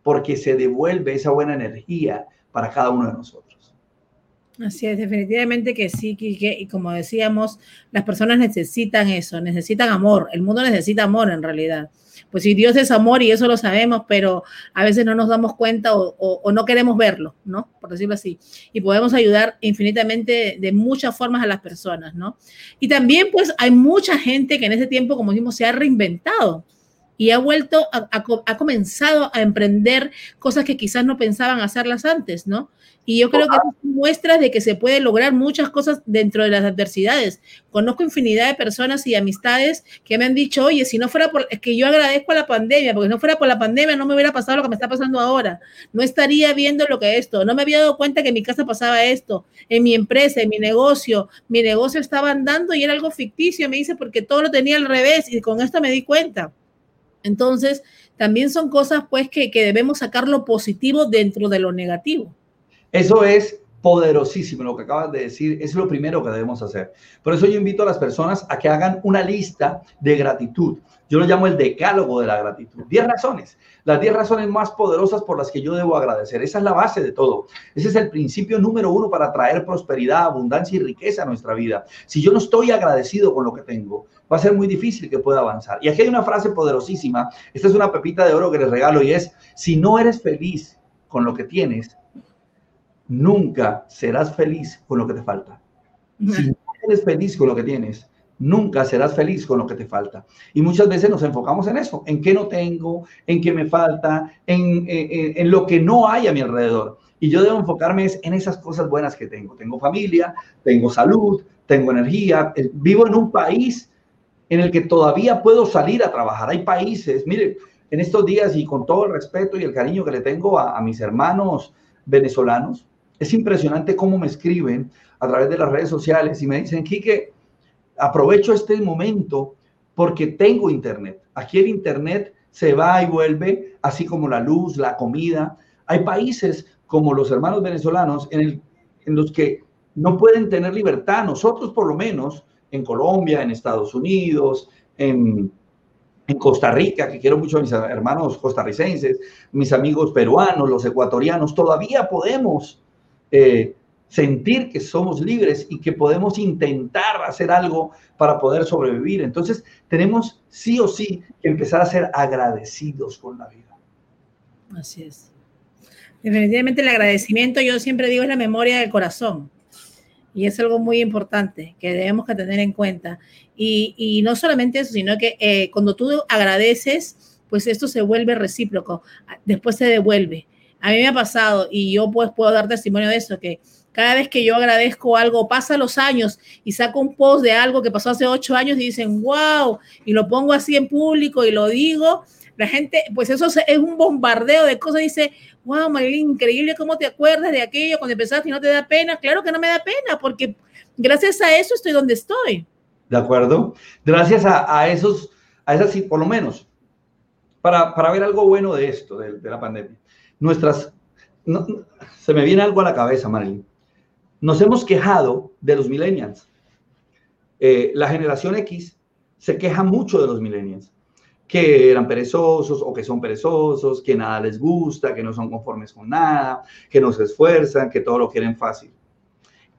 porque se devuelve esa buena energía para cada uno de nosotros. Así es, definitivamente que sí, que, y como decíamos, las personas necesitan eso, necesitan amor, el mundo necesita amor en realidad pues si Dios es amor y eso lo sabemos, pero a veces no nos damos cuenta o, no queremos verlo, ¿no? Por decirlo así. Y podemos ayudar infinitamente de, muchas formas a las personas, ¿no? Y también pues hay mucha gente que en ese tiempo, como dijimos, se ha reinventado y ha vuelto, ha comenzado a emprender cosas que quizás no pensaban hacerlas antes, ¿no? Y yo creo que muestras de que se puede lograr muchas cosas dentro de las adversidades. Conozco infinidad de personas y amistades que me han dicho, oye, si no fuera por, es que yo agradezco a la pandemia, porque si no fuera por la pandemia no me hubiera pasado lo que me está pasando ahora. No estaría viendo lo que esto, no me había dado cuenta que en mi casa pasaba esto, en mi empresa, en mi negocio, mi negocio estaba andando y era algo ficticio, me dice, porque todo lo tenía al revés y con esto me di cuenta. Entonces, también son cosas pues que, que debemos sacar lo positivo dentro de lo negativo. Eso es poderosísimo lo que acabas de decir, es lo primero que debemos hacer. Por eso yo invito a las personas a que hagan una lista de gratitud. Yo lo llamo el decálogo de la gratitud. Diez razones, las diez razones más poderosas por las que yo debo agradecer. Esa es la base de todo. Ese es el principio número uno para traer prosperidad, abundancia y riqueza a nuestra vida. Si yo no estoy agradecido con lo que tengo, va a ser muy difícil que pueda avanzar. Y aquí hay una frase poderosísima. Esta es una pepita de oro que les regalo y es, si no eres feliz con lo que tienes, nunca serás feliz con lo que te falta. Si no eres feliz con lo que tienes, nunca serás feliz con lo que te falta. Y muchas veces nos enfocamos en eso, en qué no tengo, en qué me falta, en, en, lo que no hay a mi alrededor. Y yo debo enfocarme en esas cosas buenas que tengo. Tengo familia, tengo salud, tengo energía, eh, vivo en un país en el que todavía puedo salir a trabajar. Hay países, mire, en estos días y con todo el respeto y el cariño que le tengo a, a mis hermanos venezolanos, es impresionante cómo me escriben a través de las redes sociales y me dicen, Quique, aprovecho este momento porque tengo internet. Aquí el internet se va y vuelve, así como la luz, la comida. Hay países como los hermanos venezolanos en, los que no pueden tener libertad. Nosotros por lo menos, en Colombia, en Estados Unidos, en, en Costa Rica, que quiero mucho a mis hermanos costarricenses, mis amigos peruanos, los ecuatorianos, todavía podemos eh, sentir que somos libres y que podemos intentar hacer algo para poder sobrevivir. Entonces, tenemos sí o sí que empezar a ser agradecidos con la vida. Así es. Definitivamente el agradecimiento, yo siempre digo, es la memoria del corazón. Y es algo muy importante que debemos tener en cuenta. Y, no solamente eso, sino que eh, cuando tú agradeces, pues esto se vuelve recíproco, después se devuelve. A mí me ha pasado y yo pues puedo dar testimonio de eso, que cada vez que yo agradezco algo, pasa los años y saco un post de algo que pasó hace ocho años y dicen, wow, y lo pongo así en público y lo digo, la gente, pues eso es un bombardeo de cosas, dice, wow, Marilyn, increíble cómo te acuerdas de aquello cuando empezaste y no te da pena. Claro que no me da pena, porque gracias a eso estoy donde estoy. De acuerdo. Gracias a, esos, a esas, por lo menos, para, para ver algo bueno de esto, de la pandemia nuestras... se me viene algo a la cabeza, Marilyn. Nos hemos quejado de los millennials. Eh, la generación X se queja mucho de los millennials, que eran perezosos o que son perezosos, que nada les gusta, que no son conformes con nada, que no se esfuerzan, que todo lo quieren fácil.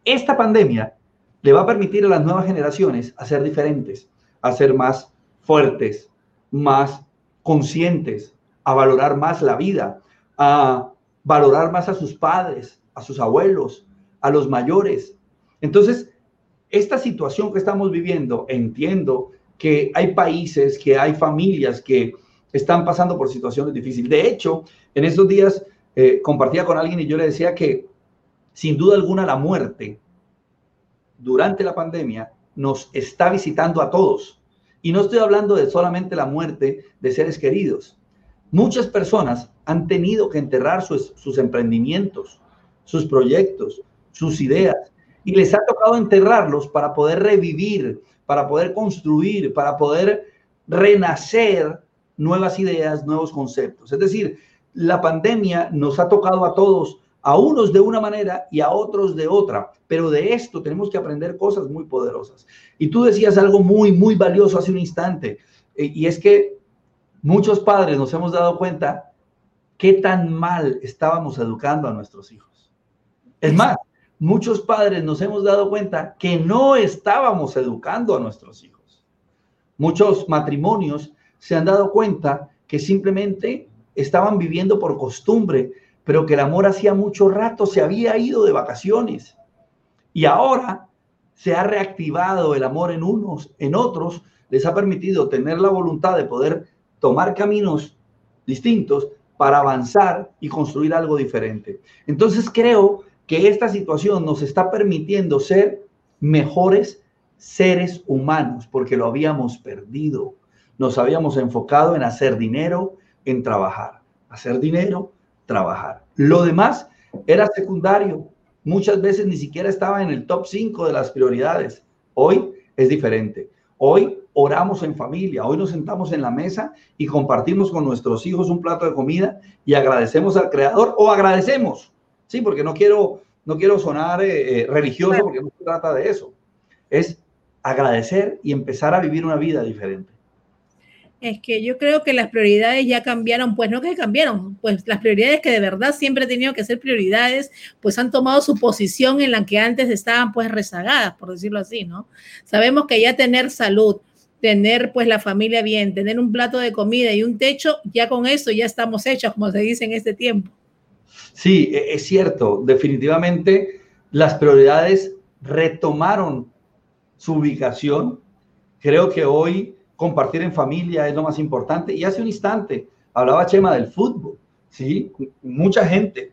Esta pandemia le va a permitir a las nuevas generaciones a ser diferentes, a ser más fuertes, más conscientes, a valorar más la vida, a valorar más a sus padres, a sus abuelos, a los mayores. Entonces, esta situación que estamos viviendo, entiendo que hay países, que hay familias que están pasando por situaciones difíciles. De hecho, en estos días eh, compartía con alguien y yo le decía que sin duda alguna la muerte durante la pandemia nos está visitando a todos. Y no estoy hablando de solamente la muerte de seres queridos. Muchas personas han tenido que enterrar sus, emprendimientos, sus proyectos, sus ideas, y les ha tocado enterrarlos para poder revivir, para poder construir, para poder renacer nuevas ideas, nuevos conceptos. Es decir, la pandemia nos ha tocado a todos, a unos de una manera y a otros de otra, pero de esto tenemos que aprender cosas muy poderosas. Y tú decías algo muy, muy valioso hace un instante, eh, y es que muchos padres nos hemos dado cuenta qué tan mal estábamos educando a nuestros hijos. Es más, muchos padres nos hemos dado cuenta que no estábamos educando a nuestros hijos. Muchos matrimonios se han dado cuenta que simplemente estaban viviendo por costumbre, pero que el amor hacía mucho rato se había ido de vacaciones. Y ahora se ha reactivado el amor en unos, en otros, les ha permitido tener la voluntad de poder tomar caminos distintos para avanzar y construir algo diferente. Entonces creo que esta situación nos está permitiendo ser mejores seres humanos porque lo habíamos perdido. Nos habíamos enfocado en hacer dinero, en trabajar. Hacer dinero, trabajar. Lo demás era secundario. Muchas veces ni siquiera estaba en el top 5 de las prioridades. Hoy es diferente. Hoy oramos en familia, hoy nos sentamos en la mesa y compartimos con nuestros hijos un plato de comida y agradecemos al creador o agradecemos, sí, porque no quiero, no quiero sonar eh, eh, religioso porque no se trata de eso. Es agradecer y empezar a vivir una vida diferente es que yo creo que las prioridades ya cambiaron, pues no que cambiaron, pues las prioridades que de verdad siempre han tenido que ser prioridades, pues han tomado su posición en la que antes estaban pues rezagadas, por decirlo así, ¿no? Sabemos que ya tener salud, tener pues la familia bien, tener un plato de comida y un techo, ya con eso ya estamos hechos, como se dice en este tiempo. Sí, e, es cierto, definitivamente las prioridades retomaron su ubicación. Creo que hoy compartir en familia es lo más importante. Y hace un instante hablaba Chema del fútbol, ¿sí? Mucha gente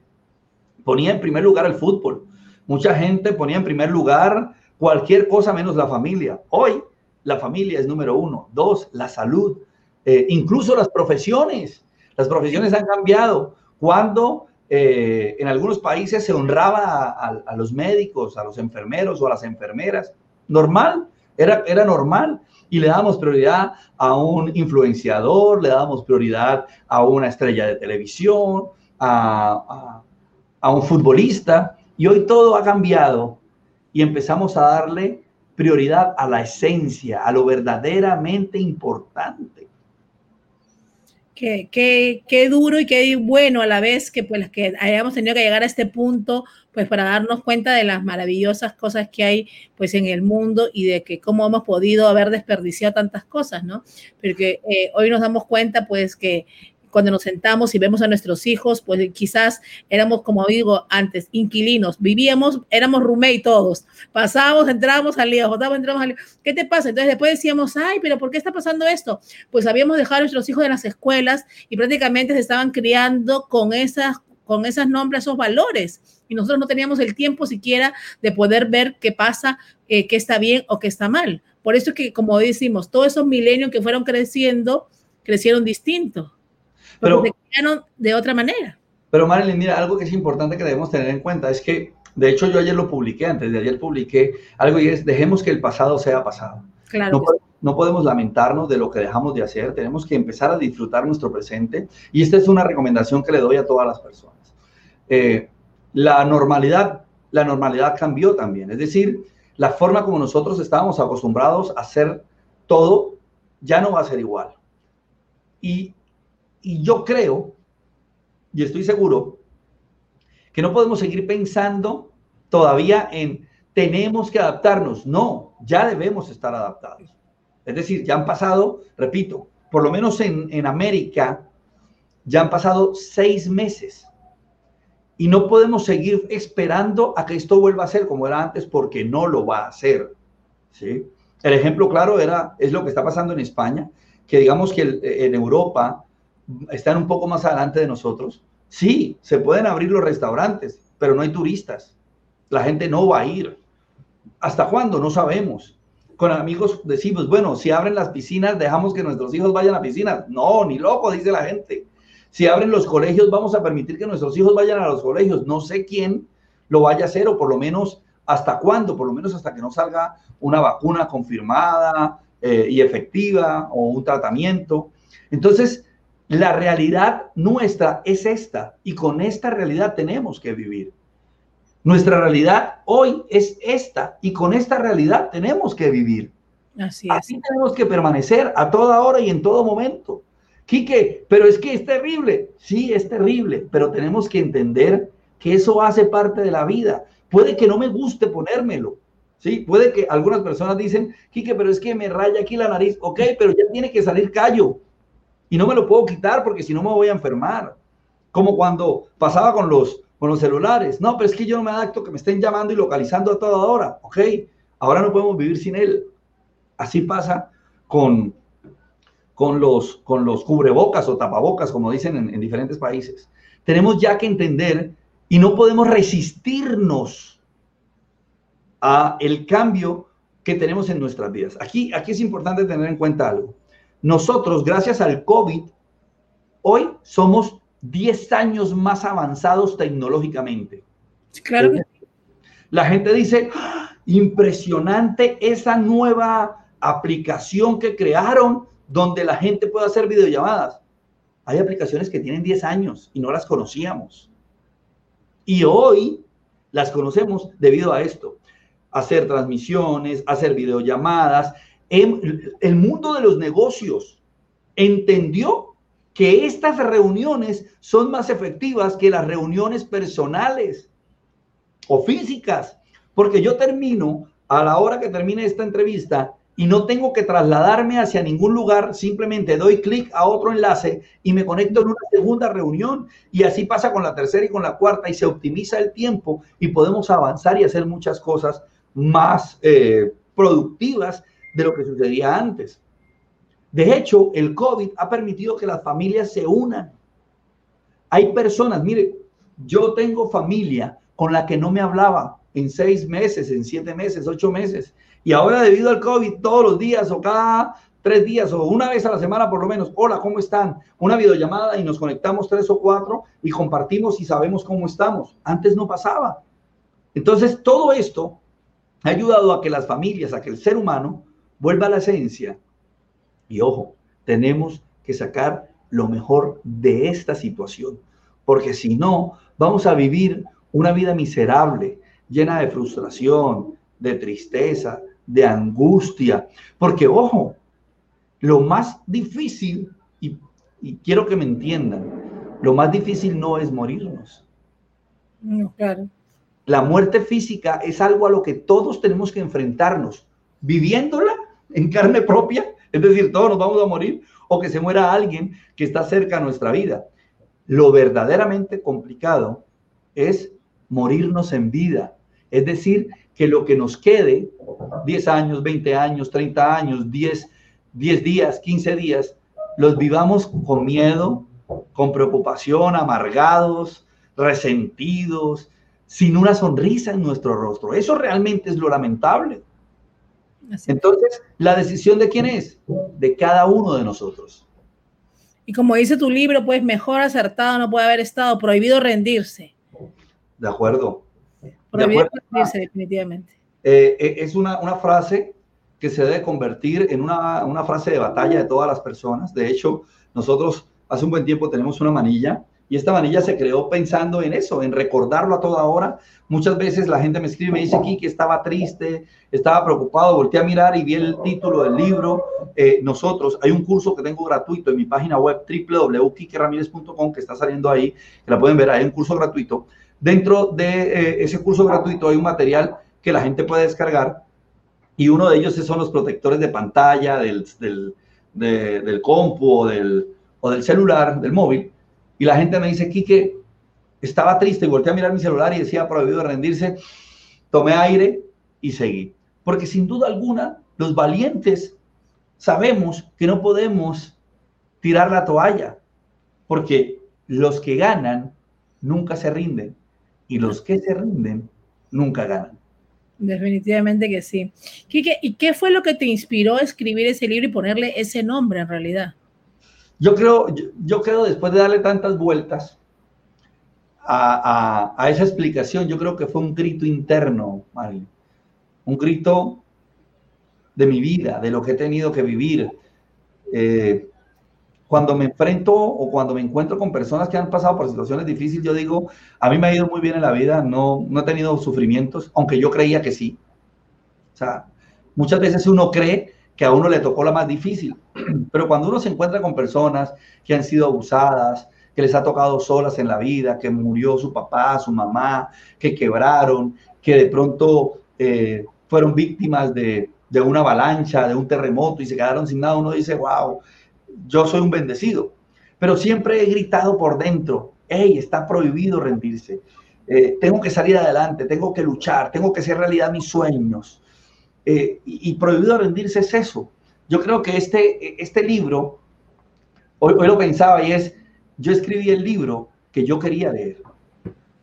ponía en primer lugar el fútbol, mucha gente ponía en primer lugar cualquier cosa menos la familia. Hoy la familia es número uno. Dos, la salud, eh, incluso las profesiones. Las profesiones han cambiado. Cuando eh, en algunos países se honraba a, los médicos, a los enfermeros o a las enfermeras, normal, era, era normal y le damos prioridad a un influenciador, le damos prioridad a una estrella de televisión, a, un futbolista, y hoy todo ha cambiado y empezamos a darle prioridad a la esencia, a lo verdaderamente importante. Qué, qué, qué, duro y qué bueno a la vez que pues que hayamos tenido que llegar a este punto pues para darnos cuenta de las maravillosas cosas que hay pues en el mundo y de que cómo hemos podido haber desperdiciado tantas cosas, ¿no? Porque eh, hoy nos damos cuenta pues que cuando nos sentamos y vemos a nuestros hijos, pues quizás éramos, como digo antes, inquilinos, vivíamos, éramos roommate todos, pasábamos, entrábamos, salíamos, entrábamos, salíamos. ¿Qué te pasa? Entonces después decíamos, ay, pero ¿por qué está pasando esto? Pues habíamos dejado a nuestros hijos de las escuelas y prácticamente se estaban criando con esas con esos nombres, esos valores. Y nosotros no teníamos el tiempo siquiera de poder ver qué pasa, eh, qué está bien o qué está mal. Por eso es que, como decimos, todos esos milenios que fueron creciendo, crecieron distintos. Pero se de otra manera. Pero Marilyn, mira, algo que es importante que debemos tener en cuenta es que, de hecho, yo ayer lo publiqué, antes de ayer publiqué algo y es, dejemos que el pasado sea pasado. Claro. No, podemos lamentarnos de lo que dejamos de hacer, tenemos que empezar a disfrutar nuestro presente y esta es una recomendación que le doy a todas las personas. Eh, la normalidad, la normalidad cambió también. Es decir, la forma como nosotros estábamos acostumbrados a hacer todo ya no va a ser igual. Y, y yo creo, y estoy seguro, que no podemos seguir pensando todavía en tenemos que adaptarnos. No, ya debemos estar adaptados. Es decir, ya han pasado, repito, por lo menos en, en América, ya han pasado seis meses y no podemos seguir esperando a que esto vuelva a ser como era antes porque no lo va a hacer. ¿sí? El ejemplo claro era, es lo que está pasando en España, que digamos que en Europa están un poco más adelante de nosotros. Sí, se pueden abrir los restaurantes, pero no hay turistas. La gente no va a ir. ¿Hasta cuándo? No sabemos. Con amigos decimos, bueno, si abren las piscinas, dejamos que nuestros hijos vayan a piscinas. No, ni loco, dice la gente. Si abren los colegios, vamos a permitir que nuestros hijos vayan a los colegios. No sé quién lo vaya a hacer o por lo menos hasta cuándo, por lo menos hasta que no salga una vacuna confirmada eh, y efectiva o un tratamiento. Entonces, la realidad nuestra es esta y con esta realidad tenemos que vivir. Nuestra realidad hoy es esta y con esta realidad tenemos que vivir. Así es. Así tenemos que permanecer a toda hora y en todo momento. Quique, pero es que es terrible. Sí, es terrible, pero tenemos que entender que eso hace parte de la vida. Puede que no me guste ponérmelo. Sí, puede que algunas personas dicen, Quique, pero es que me raya aquí la nariz. Ok, pero ya tiene que salir callo. Y no me lo puedo quitar porque si no me voy a enfermar. Como cuando pasaba con los, con los celulares. No, pero es que yo no me adapto que me estén llamando y localizando a toda hora. Ok, ahora no podemos vivir sin él. Así pasa con, con, los, con los cubrebocas o tapabocas, como dicen en, en diferentes países. Tenemos ya que entender y no podemos resistirnos a el cambio que tenemos en nuestras vidas. Aquí, aquí es importante tener en cuenta algo. Nosotros, gracias al COVID, hoy somos 10 años más avanzados tecnológicamente. Claro que La gente dice, ¡Ah! impresionante esa nueva aplicación que crearon donde la gente puede hacer videollamadas. Hay aplicaciones que tienen 10 años y no las conocíamos. Y hoy las conocemos debido a esto. Hacer transmisiones, hacer videollamadas, el mundo de los negocios entendió que estas reuniones son más efectivas que las reuniones personales o físicas, porque yo termino a la hora que termine esta entrevista y no tengo que trasladarme hacia ningún lugar, simplemente doy clic a otro enlace y me conecto en una segunda reunión. Y así pasa con la tercera y con la cuarta y se optimiza el tiempo y podemos avanzar y hacer muchas cosas más eh, productivas de lo que sucedía antes. De hecho, el COVID ha permitido que las familias se unan. Hay personas, mire, yo tengo familia con la que no me hablaba en seis meses, en siete meses, ocho meses. Y ahora debido al COVID, todos los días o cada tres días o una vez a la semana por lo menos, hola, ¿cómo están? Una videollamada y nos conectamos tres o cuatro y compartimos y sabemos cómo estamos. Antes no pasaba. Entonces, todo esto ha ayudado a que las familias, a que el ser humano vuelva a la esencia. Y ojo, tenemos que sacar lo mejor de esta situación, porque si no, vamos a vivir una vida miserable, llena de frustración, de tristeza, de angustia, porque ojo, lo más difícil, y, quiero que me entiendan, lo más difícil no es morirnos. La muerte física es algo a lo que todos tenemos que enfrentarnos, viviéndola en carne propia, es decir, todos nos vamos a morir, o que se muera alguien que está cerca a nuestra vida. Lo verdaderamente complicado es morirnos en vida, es decir, que lo que nos quede, 10 años, 20 años, 30 años, 10, 10 días, 15 días, los vivamos con miedo, con preocupación, amargados, resentidos, sin una sonrisa en nuestro rostro. Eso realmente es lo lamentable. Entonces, ¿la decisión de quién es? De cada uno de nosotros. Y como dice tu libro, pues mejor acertado no puede haber estado, prohibido rendirse. De acuerdo. Prohibido rendirse, definitivamente. Eh, eh, es una, una, frase que se debe convertir en una, una frase de batalla de todas las personas. De hecho, nosotros hace un buen tiempo tenemos una manilla y esta manilla se creó pensando en eso, en recordarlo a toda hora. Muchas veces la gente me escribe y me dice, aquí que estaba triste, estaba preocupado, volteé a mirar y vi el título del libro. Eh, nosotros, hay un curso que tengo gratuito en mi página web www.kikeramirez.com que está saliendo ahí, que la pueden ver, hay un curso gratuito. Dentro de eh, ese curso gratuito hay un material que la gente puede descargar y uno de ellos son los protectores de pantalla del, del, del compu o del, o del celular, del móvil y la gente me dice, Quique, estaba triste y volteé a mirar mi celular y decía prohibido rendirse. Tomé aire y seguí. Porque sin duda alguna, los valientes sabemos que no podemos tirar la toalla. Porque los que ganan nunca se rinden. Y los que se rinden nunca ganan. Definitivamente que sí. Quique, ¿y qué fue lo que te inspiró a escribir ese libro y ponerle ese nombre en realidad? Yo creo, yo, creo después de darle tantas vueltas a, esa explicación, yo creo que fue un grito interno, Mario. Un grito de mi vida, de lo que he tenido que vivir. Eh, cuando me enfrento o cuando me encuentro con personas que han pasado por situaciones difíciles, yo digo, a mí me ha ido muy bien en la vida, no, no he tenido sufrimientos, aunque yo creía que sí. O sea, muchas veces uno cree que a uno le tocó la más difícil, pero cuando uno se encuentra con personas que han sido abusadas, que les ha tocado solas en la vida, que murió su papá, su mamá, que quebraron, que de pronto eh, fueron víctimas de, de una avalancha, de un terremoto y se quedaron sin nada, uno dice, wow, yo soy un bendecido. Pero siempre he gritado por dentro, hey, está prohibido rendirse. Eh, tengo que salir adelante, tengo que luchar, tengo que hacer realidad mis sueños. Eh, y, prohibido rendirse es eso. Yo creo que este, este libro, hoy, hoy lo pensaba y es, yo escribí el libro que yo quería leer.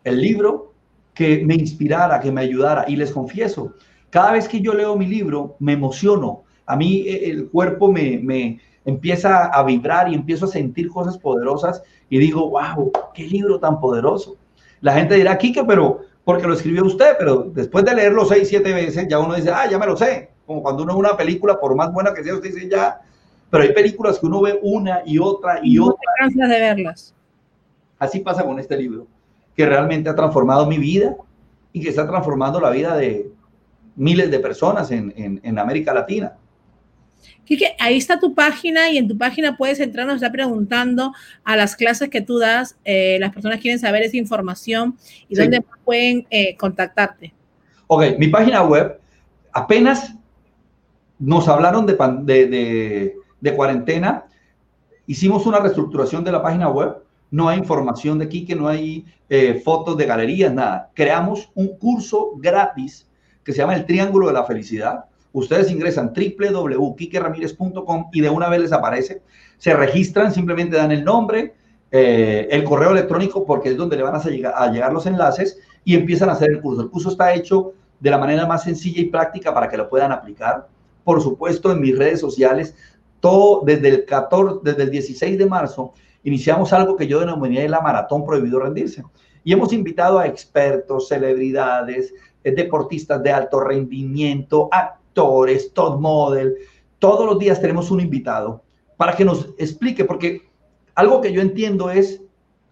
El libro que me inspirara, que me ayudara. Y les confieso, cada vez que yo leo mi libro, me emociono. A mí eh, el cuerpo me, me empieza a vibrar y empiezo a sentir cosas poderosas y digo, wow, qué libro tan poderoso. La gente dirá, Kike, pero porque lo escribió usted, pero después de leerlo seis, siete veces, ya uno dice, ah, ya me lo sé. Como cuando uno ve una película, por más buena que sea, usted dice, ya. Pero hay películas que uno ve una y otra y otra. No de verlas. Así pasa con este libro, que realmente ha transformado mi vida y que está transformando la vida de miles de personas en, en, en América Latina. Quique, ahí está tu página y en tu página puedes entrar, nos está preguntando a las clases que tú das, eh, las personas quieren saber esa información y dónde pueden eh, contactarte. Ok, mi página web, apenas nos hablaron de, de, de, cuarentena, hicimos una reestructuración de la página web, no hay información de Quique, no hay eh, fotos de galerías, nada. Creamos un curso gratis que se llama el Triángulo de la Felicidad Ustedes ingresan www.quiqueramirez.com y de una vez les aparece. Se registran, simplemente dan el nombre, eh, el correo electrónico, porque es donde le van a llegar, a llegar los enlaces y empiezan a hacer el curso. El curso está hecho de la manera más sencilla y práctica para que lo puedan aplicar. Por supuesto, en mis redes sociales, todo desde el 14, desde el 16 de marzo, iniciamos algo que yo denominé la maratón prohibido rendirse. Y hemos invitado a expertos, celebridades, eh, deportistas de alto rendimiento, a actores, model. Todos los días tenemos un invitado para que nos explique, porque algo que yo entiendo es,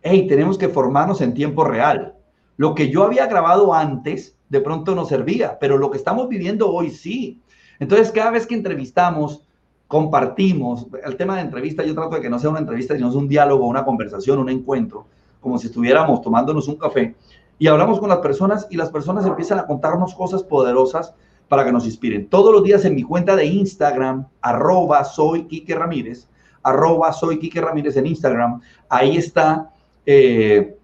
hey, tenemos que formarnos en tiempo real. Lo que yo había grabado antes, de pronto no servía, pero lo que estamos viviendo hoy sí. Entonces, cada vez que entrevistamos, compartimos, el tema de entrevista, yo trato de que no sea una entrevista, sino es un diálogo, una conversación, un encuentro, como si estuviéramos tomándonos un café y hablamos con las personas y las personas empiezan a contarnos cosas poderosas para que nos inspiren. Todos los días en mi cuenta de Instagram, arroba soy Quique Ramírez, arroba soy Quique Ramírez en Instagram, ahí está eh,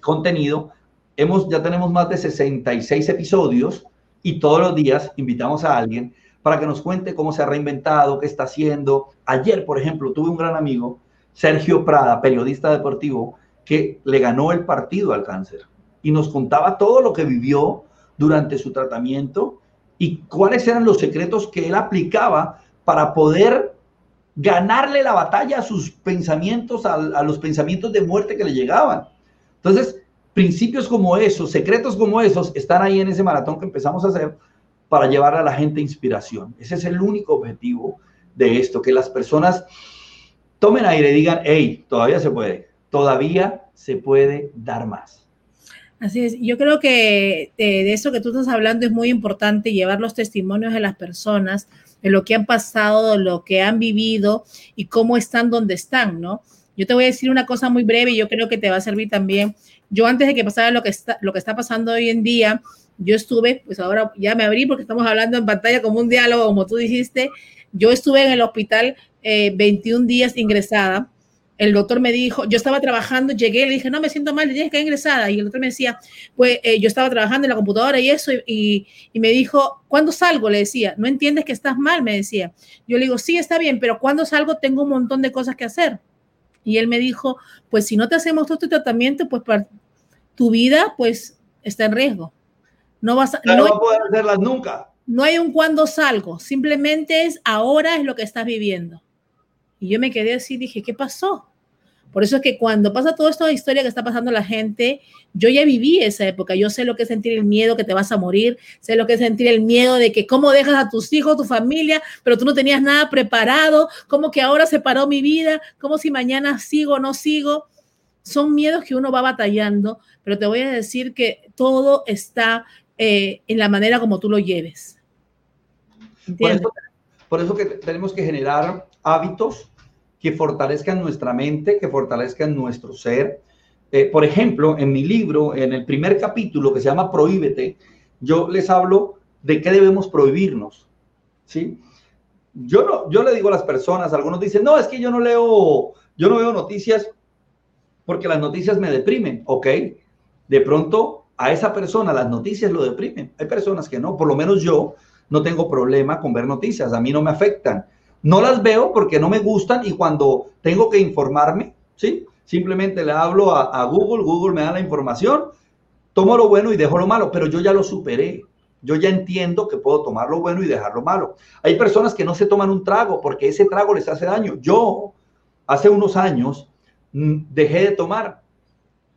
contenido. Hemos, ya tenemos más de 66 episodios y todos los días invitamos a alguien para que nos cuente cómo se ha reinventado, qué está haciendo. Ayer, por ejemplo, tuve un gran amigo, Sergio Prada, periodista deportivo, que le ganó el partido al cáncer y nos contaba todo lo que vivió durante su tratamiento y cuáles eran los secretos que él aplicaba para poder ganarle la batalla a sus pensamientos, a, los pensamientos de muerte que le llegaban. Entonces, principios como esos, secretos como esos, están ahí en ese maratón que empezamos a hacer para llevar a la gente inspiración. Ese es el único objetivo de esto, que las personas tomen aire y digan, hey, todavía se puede, todavía se puede dar más. Así es, yo creo que eh, de, eso que tú estás hablando es muy importante, llevar los testimonios de las personas, de lo que han pasado, de lo que han vivido y cómo están donde están, ¿no? Yo te voy a decir una cosa muy breve y yo creo que te va a servir también. Yo antes de que pasara lo que está, lo que está pasando hoy en día, yo estuve, pues ahora ya me abrí porque estamos hablando en pantalla como un diálogo, como tú dijiste, yo estuve en el hospital 21 eh, días ingresada el doctor me dijo, yo estaba trabajando, llegué, le dije, no, me siento mal, tienes que ingresada. Y el doctor me decía, pues eh, yo estaba trabajando en la computadora y eso, y, me dijo, ¿cuándo salgo? Le decía, ¿no entiendes que estás mal? Me decía. Yo le digo, sí, está bien, pero cuando salgo tengo un montón de cosas que hacer. Y él me dijo, pues si no te hacemos todo este tratamiento, pues para tu vida, pues está en riesgo. No vas a, no, no a poder hacerlas nunca. No hay un cuándo salgo, simplemente es ahora es lo que estás viviendo. Y yo me quedé así, dije, ¿qué pasó? Por eso es que cuando pasa toda esta historia que está pasando la gente, yo ya viví esa época, yo sé lo que es sentir el miedo que te vas a morir, sé lo que es sentir el miedo de que cómo dejas a tus hijos, tu familia, pero tú no tenías nada preparado, como que ahora se paró mi vida, como si mañana sigo o no sigo. Son miedos que uno va batallando, pero te voy a decir que todo está eh, en la manera como tú lo lleves. Por eso, por eso que tenemos que generar hábitos que fortalezcan nuestra mente, que fortalezcan nuestro ser. Eh, por ejemplo, en mi libro, en el primer capítulo que se llama Prohíbete, yo les hablo de qué debemos prohibirnos. ¿sí? Yo, no, yo le digo a las personas, algunos dicen, no, es que yo no leo, yo no veo noticias porque las noticias me deprimen. Ok, de pronto a esa persona las noticias lo deprimen. Hay personas que no, por lo menos yo no tengo problema con ver noticias, a mí no me afectan. No las veo porque no me gustan y cuando tengo que informarme, ¿sí? Simplemente le hablo a, Google, Google me da la información, tomo lo bueno y dejo lo malo, pero yo ya lo superé. Yo ya entiendo que puedo tomar lo bueno y dejar lo malo. Hay personas que no se toman un trago porque ese trago les hace daño. Yo, hace unos años, mm, dejé de tomar.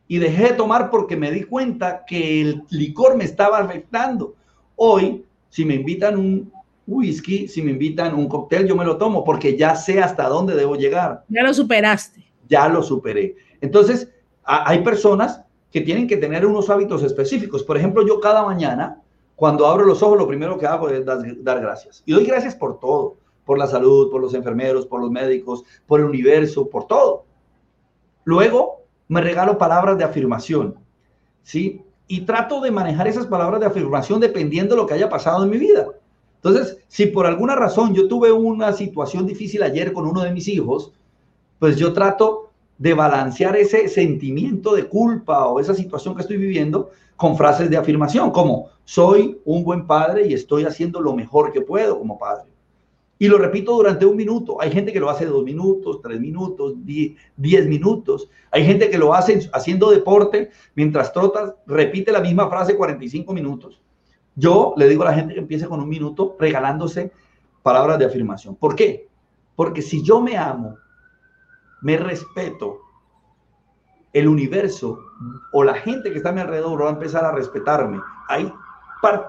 Y dejé de tomar porque me di cuenta que el licor me estaba afectando. Hoy, si me invitan un, whisky, si me invitan un cóctel, yo me lo tomo porque ya sé hasta dónde debo llegar. Ya lo superaste. Ya lo superé. Entonces, hay personas que tienen que tener unos hábitos específicos. Por ejemplo, yo cada mañana, cuando abro los ojos, lo primero que hago es dar, dar gracias. Y doy gracias por todo, por la salud, por los enfermeros, por los médicos, por el universo, por todo. Luego, me regalo palabras de afirmación. ¿Sí? Y trato de manejar esas palabras de afirmación dependiendo de lo que haya pasado en mi vida. Entonces, si por alguna razón yo tuve una situación difícil ayer con uno de mis hijos, pues yo trato de balancear ese sentimiento de culpa o esa situación que estoy viviendo con frases de afirmación, como soy un buen padre y estoy haciendo lo mejor que puedo como padre. Y lo repito durante un minuto. Hay gente que lo hace dos minutos, tres minutos, diez, minutos. Hay gente que lo hace haciendo deporte mientras trotas, repite la misma frase 45 minutos. Yo le digo a la gente que empiece con un minuto regalándose palabras de afirmación. ¿Por qué? Porque si yo me amo, me respeto, el universo o la gente que está a mi alrededor va a empezar a respetarme. Ahí,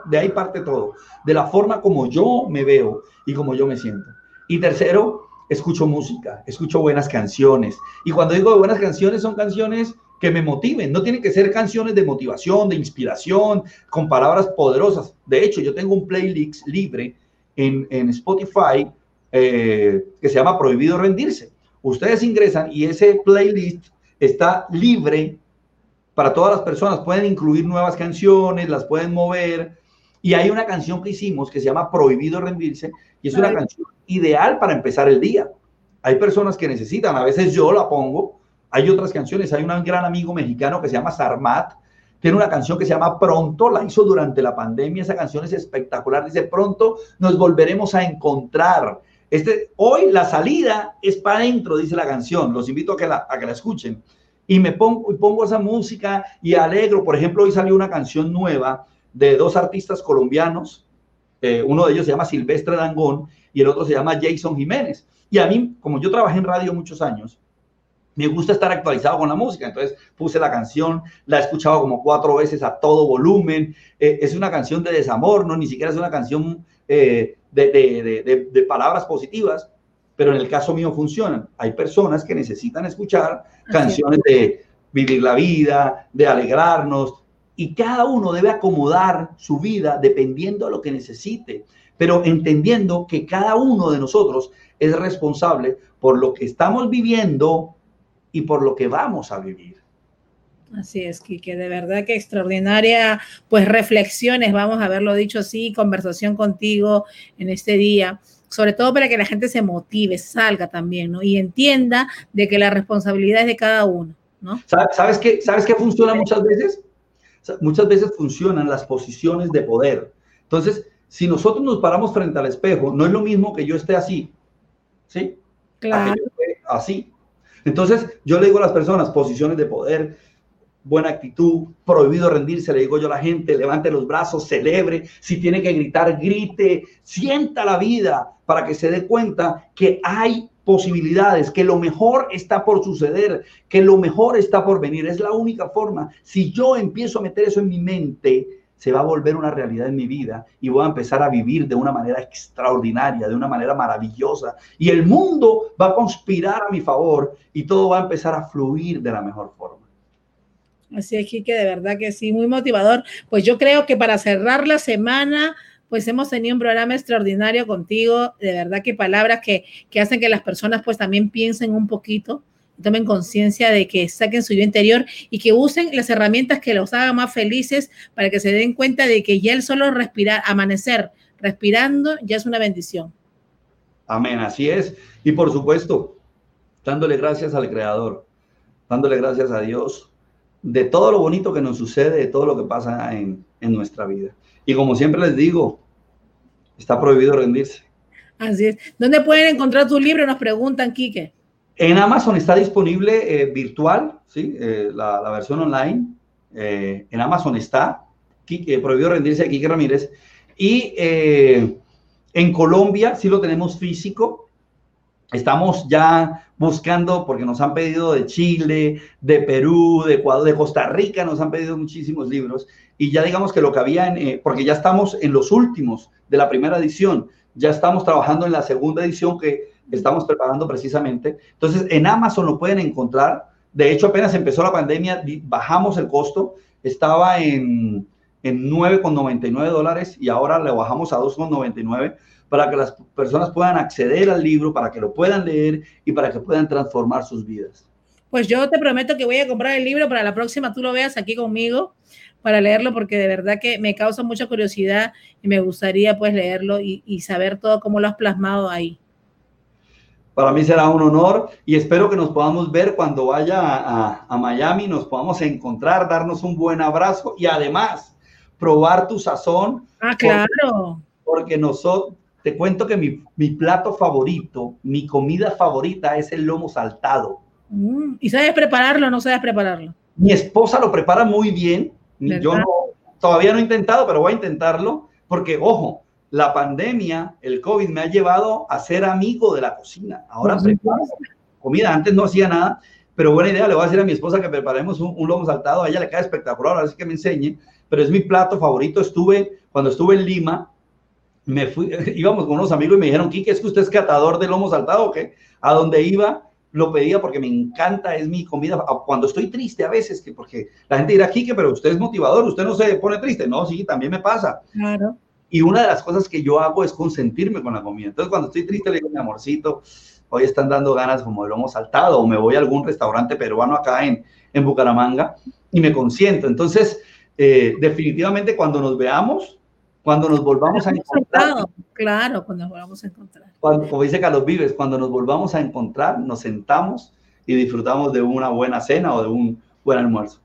de ahí parte todo, de la forma como yo me veo y como yo me siento. Y tercero, escucho música, escucho buenas canciones. Y cuando digo buenas canciones, son canciones que me motiven. No tienen que ser canciones de motivación, de inspiración, con palabras poderosas. De hecho, yo tengo un playlist libre en, Spotify eh, que se llama Prohibido Rendirse. Ustedes ingresan y ese playlist está libre para todas las personas. Pueden incluir nuevas canciones, las pueden mover. Y hay una canción que hicimos que se llama Prohibido Rendirse y es una canción ideal para empezar el día. Hay personas que necesitan, a veces yo la pongo hay otras canciones, hay un gran amigo mexicano que se llama Sarmat, tiene una canción que se llama Pronto, la hizo durante la pandemia, esa canción es espectacular, dice Pronto nos volveremos a encontrar. Este, hoy la salida es para adentro, dice la canción, los invito a que la, escuchen. Y me pongo esa música y alegro, por ejemplo, hoy salió una canción nueva de dos artistas colombianos, eh, uno de ellos se llama Silvestre Dangón y el otro se llama Jason Jiménez. Y a mí, como yo trabajé en radio muchos años, me gusta estar actualizado con la música, entonces puse la canción, la he escuchado como cuatro veces a todo volumen, eh, es una canción de desamor, no, ni siquiera es una canción eh, de, palabras positivas, pero en el caso mío funcionan. Hay personas que necesitan escuchar canciones de vivir la vida, de alegrarnos, y cada uno debe acomodar su vida dependiendo de lo que necesite, pero entendiendo que cada uno de nosotros es responsable por lo que estamos viviendo y por lo que vamos a vivir. Así es, Kike, de verdad que extraordinaria, pues reflexiones, vamos a haberlo dicho así, conversación contigo en este día, sobre todo para que la gente se motive, salga también, ¿no? Y entienda de que la responsabilidad es de cada uno, ¿no? ¿Sabes qué, ¿Sabes qué funciona muchas veces? Muchas veces funcionan las posiciones de poder. Entonces, si nosotros nos paramos frente al espejo, no es lo mismo que yo esté así, ¿sí? Claro. Así, entonces, yo le digo a las personas, posiciones de poder, buena actitud, prohibido rendirse, le digo yo a la gente, levante los brazos, celebre, si tiene que gritar, grite, sienta la vida para que se dé cuenta que hay posibilidades, que lo mejor está por suceder, que lo mejor está por venir. Es la única forma. Si yo empiezo a meter eso en mi mente, se va a volver una realidad en mi vida y voy a empezar a vivir de una manera extraordinaria, de una manera maravillosa. Y el mundo va a conspirar a mi favor y todo va a empezar a fluir de la mejor forma. Así es, que de verdad que sí, muy motivador. Pues yo creo que para cerrar la semana, pues hemos tenido un programa extraordinario contigo, de verdad que palabras que, que hacen que las personas pues también piensen un poquito, tomen conciencia de que saquen su yo interior y que usen las herramientas que los hagan más felices para que se den cuenta de que ya el solo respirar, amanecer respirando, ya es una bendición. Amén, así es. Y por supuesto, dándole gracias al Creador, dándole gracias a Dios de todo lo bonito que nos sucede, de todo lo que pasa en, en nuestra vida. Y como siempre les digo, está prohibido rendirse. Así es. ¿Dónde pueden encontrar tu libro? Nos preguntan, Quique. En Amazon está disponible eh, virtual, ¿sí? Eh, la, versión online. Eh, en Amazon está. Quique, prohibido rendirse de Quique Ramírez. Y en Colombia sí lo tenemos físico. Estamos ya buscando, porque nos han pedido de Chile, de Perú, de Ecuador, de Costa Rica, nos han pedido muchísimos libros. Y ya digamos que lo que había, porque ya estamos en los últimos de la primera edición, ya estamos trabajando en la segunda edición que estamos preparando precisamente. Entonces, en Amazon lo pueden encontrar. De hecho, apenas empezó la pandemia, bajamos el costo. Estaba en, en 9,99 dólares y ahora le bajamos a 2,99 para que las personas puedan acceder al libro, para que lo puedan leer y para que puedan transformar sus vidas. Pues yo te prometo que voy a comprar el libro para la próxima, tú lo veas aquí conmigo para leerlo porque de verdad que me causa mucha curiosidad y me gustaría pues leerlo y saber todo cómo lo has plasmado ahí. Para mí será un honor y espero que nos podamos ver cuando vaya a, a, Miami, nos podamos encontrar, darnos un buen abrazo y además probar tu sazón. Ah, claro. Porque, porque nosotros, te cuento que mi, mi, plato favorito, mi comida favorita es el lomo saltado. Mm, ¿Y sabes prepararlo o no sabes prepararlo? Mi esposa lo prepara muy bien. ¿verdad? Yo no, todavía no he intentado, pero voy a intentarlo porque, ojo, la pandemia, el COVID, me ha llevado a ser amigo de la cocina. Ahora preparo comida. Antes no hacía nada, pero buena idea. Le voy a decir a mi esposa que preparemos un, un lomo saltado. A ella le cae espectacular, así que me enseñe. Pero es mi plato favorito. Estuve, cuando estuve en Lima, me fui, íbamos con unos amigos y me dijeron, Kike, ¿es que usted es catador de lomo saltado o qué? A donde iba, lo pedía porque me encanta, es mi comida. Cuando estoy triste a veces, que porque la gente dirá, Kike, pero usted es motivador, usted no se pone triste. No, sí, también me pasa. Claro. Y una de las cosas que yo hago es consentirme con la comida. Entonces, cuando estoy triste, le digo, mi amorcito, hoy están dando ganas como de lomo saltado, o me voy a algún restaurante peruano acá en, en Bucaramanga y me consiento. Entonces, eh, definitivamente, cuando nos veamos, cuando nos volvamos a encontrar. Claro, cuando nos volvamos a encontrar. Cuando, como dice Carlos Vives, cuando nos volvamos a encontrar, nos sentamos y disfrutamos de una buena cena o de un buen almuerzo.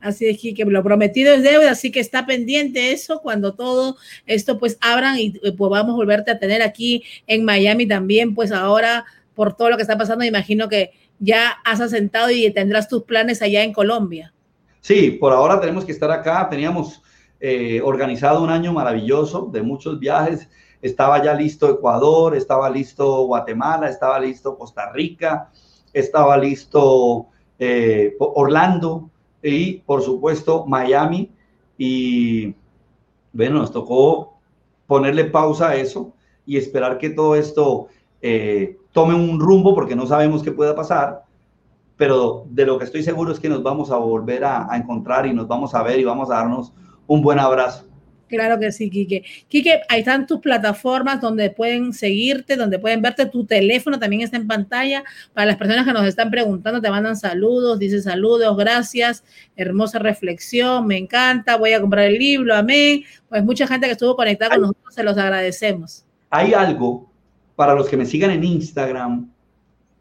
Así es, que lo prometido es deuda, así que está pendiente eso cuando todo esto pues abran y podamos volverte a tener aquí en Miami también, pues ahora por todo lo que está pasando, imagino que ya has asentado y tendrás tus planes allá en Colombia. Sí, por ahora tenemos que estar acá, teníamos eh, organizado un año maravilloso de muchos viajes, estaba ya listo Ecuador, estaba listo Guatemala, estaba listo Costa Rica, estaba listo eh, Orlando, y por supuesto Miami y bueno, nos tocó ponerle pausa a eso y esperar que todo esto eh, tome un rumbo porque no sabemos qué pueda pasar, pero de lo que estoy seguro es que nos vamos a volver a, a encontrar y nos vamos a ver y vamos a darnos un buen abrazo. Claro que sí, Quique. Quique, ahí están tus plataformas donde pueden seguirte, donde pueden verte. Tu teléfono también está en pantalla. Para las personas que nos están preguntando, te mandan saludos, dice saludos, gracias, hermosa reflexión, me encanta, voy a comprar el libro, amén. Pues mucha gente que estuvo conectada con nosotros, se los agradecemos. Hay algo para los que me sigan en Instagram,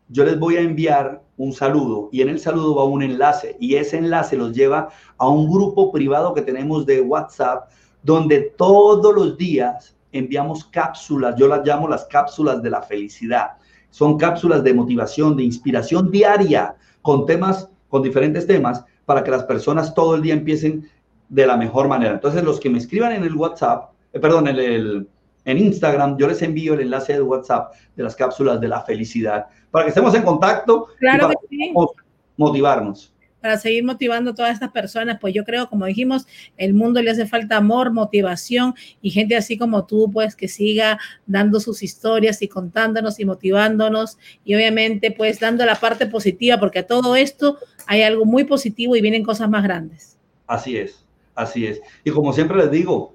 yo les voy a enviar un saludo y en el saludo va un enlace y ese enlace los lleva a un grupo privado que tenemos de WhatsApp donde todos los días enviamos cápsulas, yo las llamo las cápsulas de la felicidad. Son cápsulas de motivación, de inspiración diaria, con temas, con diferentes temas, para que las personas todo el día empiecen de la mejor manera. Entonces, los que me escriban en el WhatsApp, eh, perdón, en el, en Instagram, yo les envío el enlace de WhatsApp de las cápsulas de la felicidad para que estemos en contacto claro y para motivarnos para seguir motivando a todas estas personas, pues yo creo, como dijimos, el mundo le hace falta amor, motivación y gente así como tú, pues que siga dando sus historias y contándonos y motivándonos y obviamente pues dando la parte positiva, porque a todo esto hay algo muy positivo y vienen cosas más grandes. Así es, así es. Y como siempre les digo,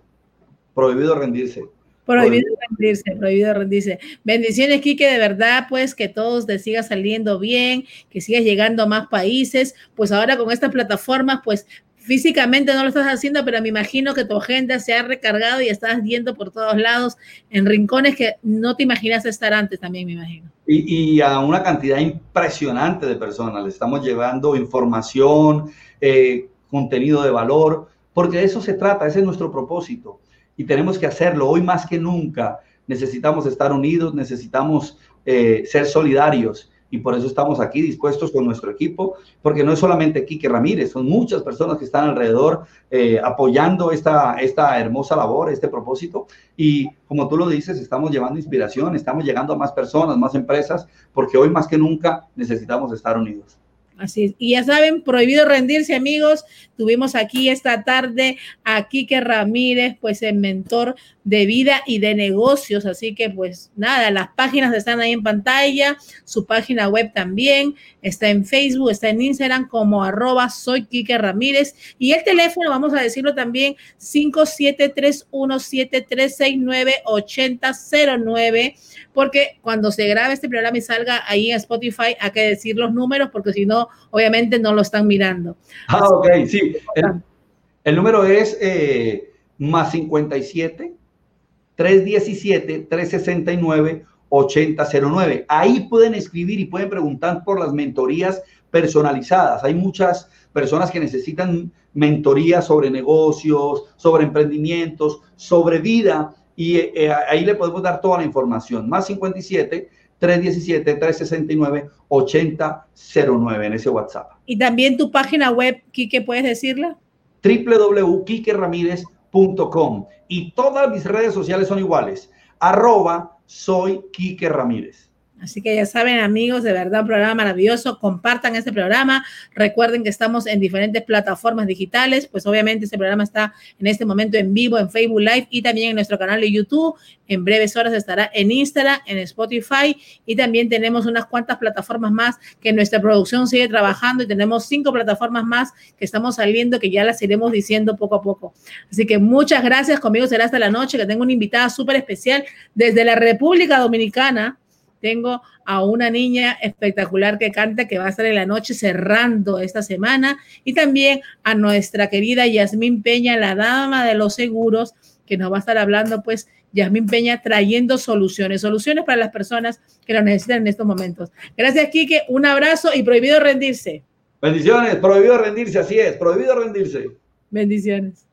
prohibido rendirse. Prohibido rendirse, prohibido rendirse. Bendiciones, Kike, de verdad, pues que todos te siga saliendo bien, que sigas llegando a más países. Pues ahora con estas plataformas, pues físicamente no lo estás haciendo, pero me imagino que tu agenda se ha recargado y estás yendo por todos lados en rincones que no te imaginas estar antes también, me imagino. Y, a una cantidad impresionante de personas. Le estamos llevando información, eh, contenido de valor, porque de eso se trata, ese es nuestro propósito y tenemos que hacerlo. Hoy más que nunca necesitamos estar unidos, necesitamos eh, ser solidarios y por eso estamos aquí dispuestos con nuestro equipo, porque no es solamente Quique Ramírez, son muchas personas que están alrededor eh, apoyando esta, esta hermosa labor, este propósito. Y como tú lo dices, estamos llevando inspiración, estamos llegando a más personas, más empresas, porque hoy más que nunca necesitamos estar unidos. Así Y ya saben, prohibido rendirse, amigos. Tuvimos aquí esta tarde a Quique Ramírez, pues el mentor de vida y de negocios. Así que, pues nada, las páginas están ahí en pantalla, su página web también, está en Facebook, está en Instagram como arroba soy Quique Ramírez. Y el teléfono, vamos a decirlo también, 573173698009 porque cuando se grabe este programa y salga ahí en Spotify, hay que decir los números, porque si no, obviamente no lo están mirando. Ah, ok, sí. El, número es eh, más 57 317 369 8009. Ahí pueden escribir y pueden preguntar por las mentorías personalizadas. Hay muchas personas que necesitan mentorías sobre negocios, sobre emprendimientos, sobre vida y eh, ahí le podemos dar toda la información. Más 57 317 369 8009 en ese WhatsApp. Y también tu página web, Quique, ¿puedes decirla? www.quiqueramírez.com y todas mis redes sociales son iguales. Arroba soy Quique Ramírez. Así que ya saben, amigos, de verdad, un programa maravilloso. Compartan este programa. Recuerden que estamos en diferentes plataformas digitales. Pues obviamente este programa está en este momento en vivo en Facebook Live y también en nuestro canal de YouTube. En breves horas estará en Instagram, en Spotify y también tenemos unas cuantas plataformas más que nuestra producción sigue trabajando y tenemos cinco plataformas más que estamos saliendo que ya las iremos diciendo poco a poco. Así que muchas gracias. Conmigo será hasta la noche que tengo una invitada súper especial desde la República Dominicana tengo a una niña espectacular que canta que va a estar en la noche cerrando esta semana y también a nuestra querida Yasmín Peña, la dama de los seguros, que nos va a estar hablando pues Yasmín Peña trayendo soluciones, soluciones para las personas que lo necesitan en estos momentos. Gracias, Quique. Un abrazo y prohibido rendirse. Bendiciones, prohibido rendirse, así es, prohibido rendirse. Bendiciones.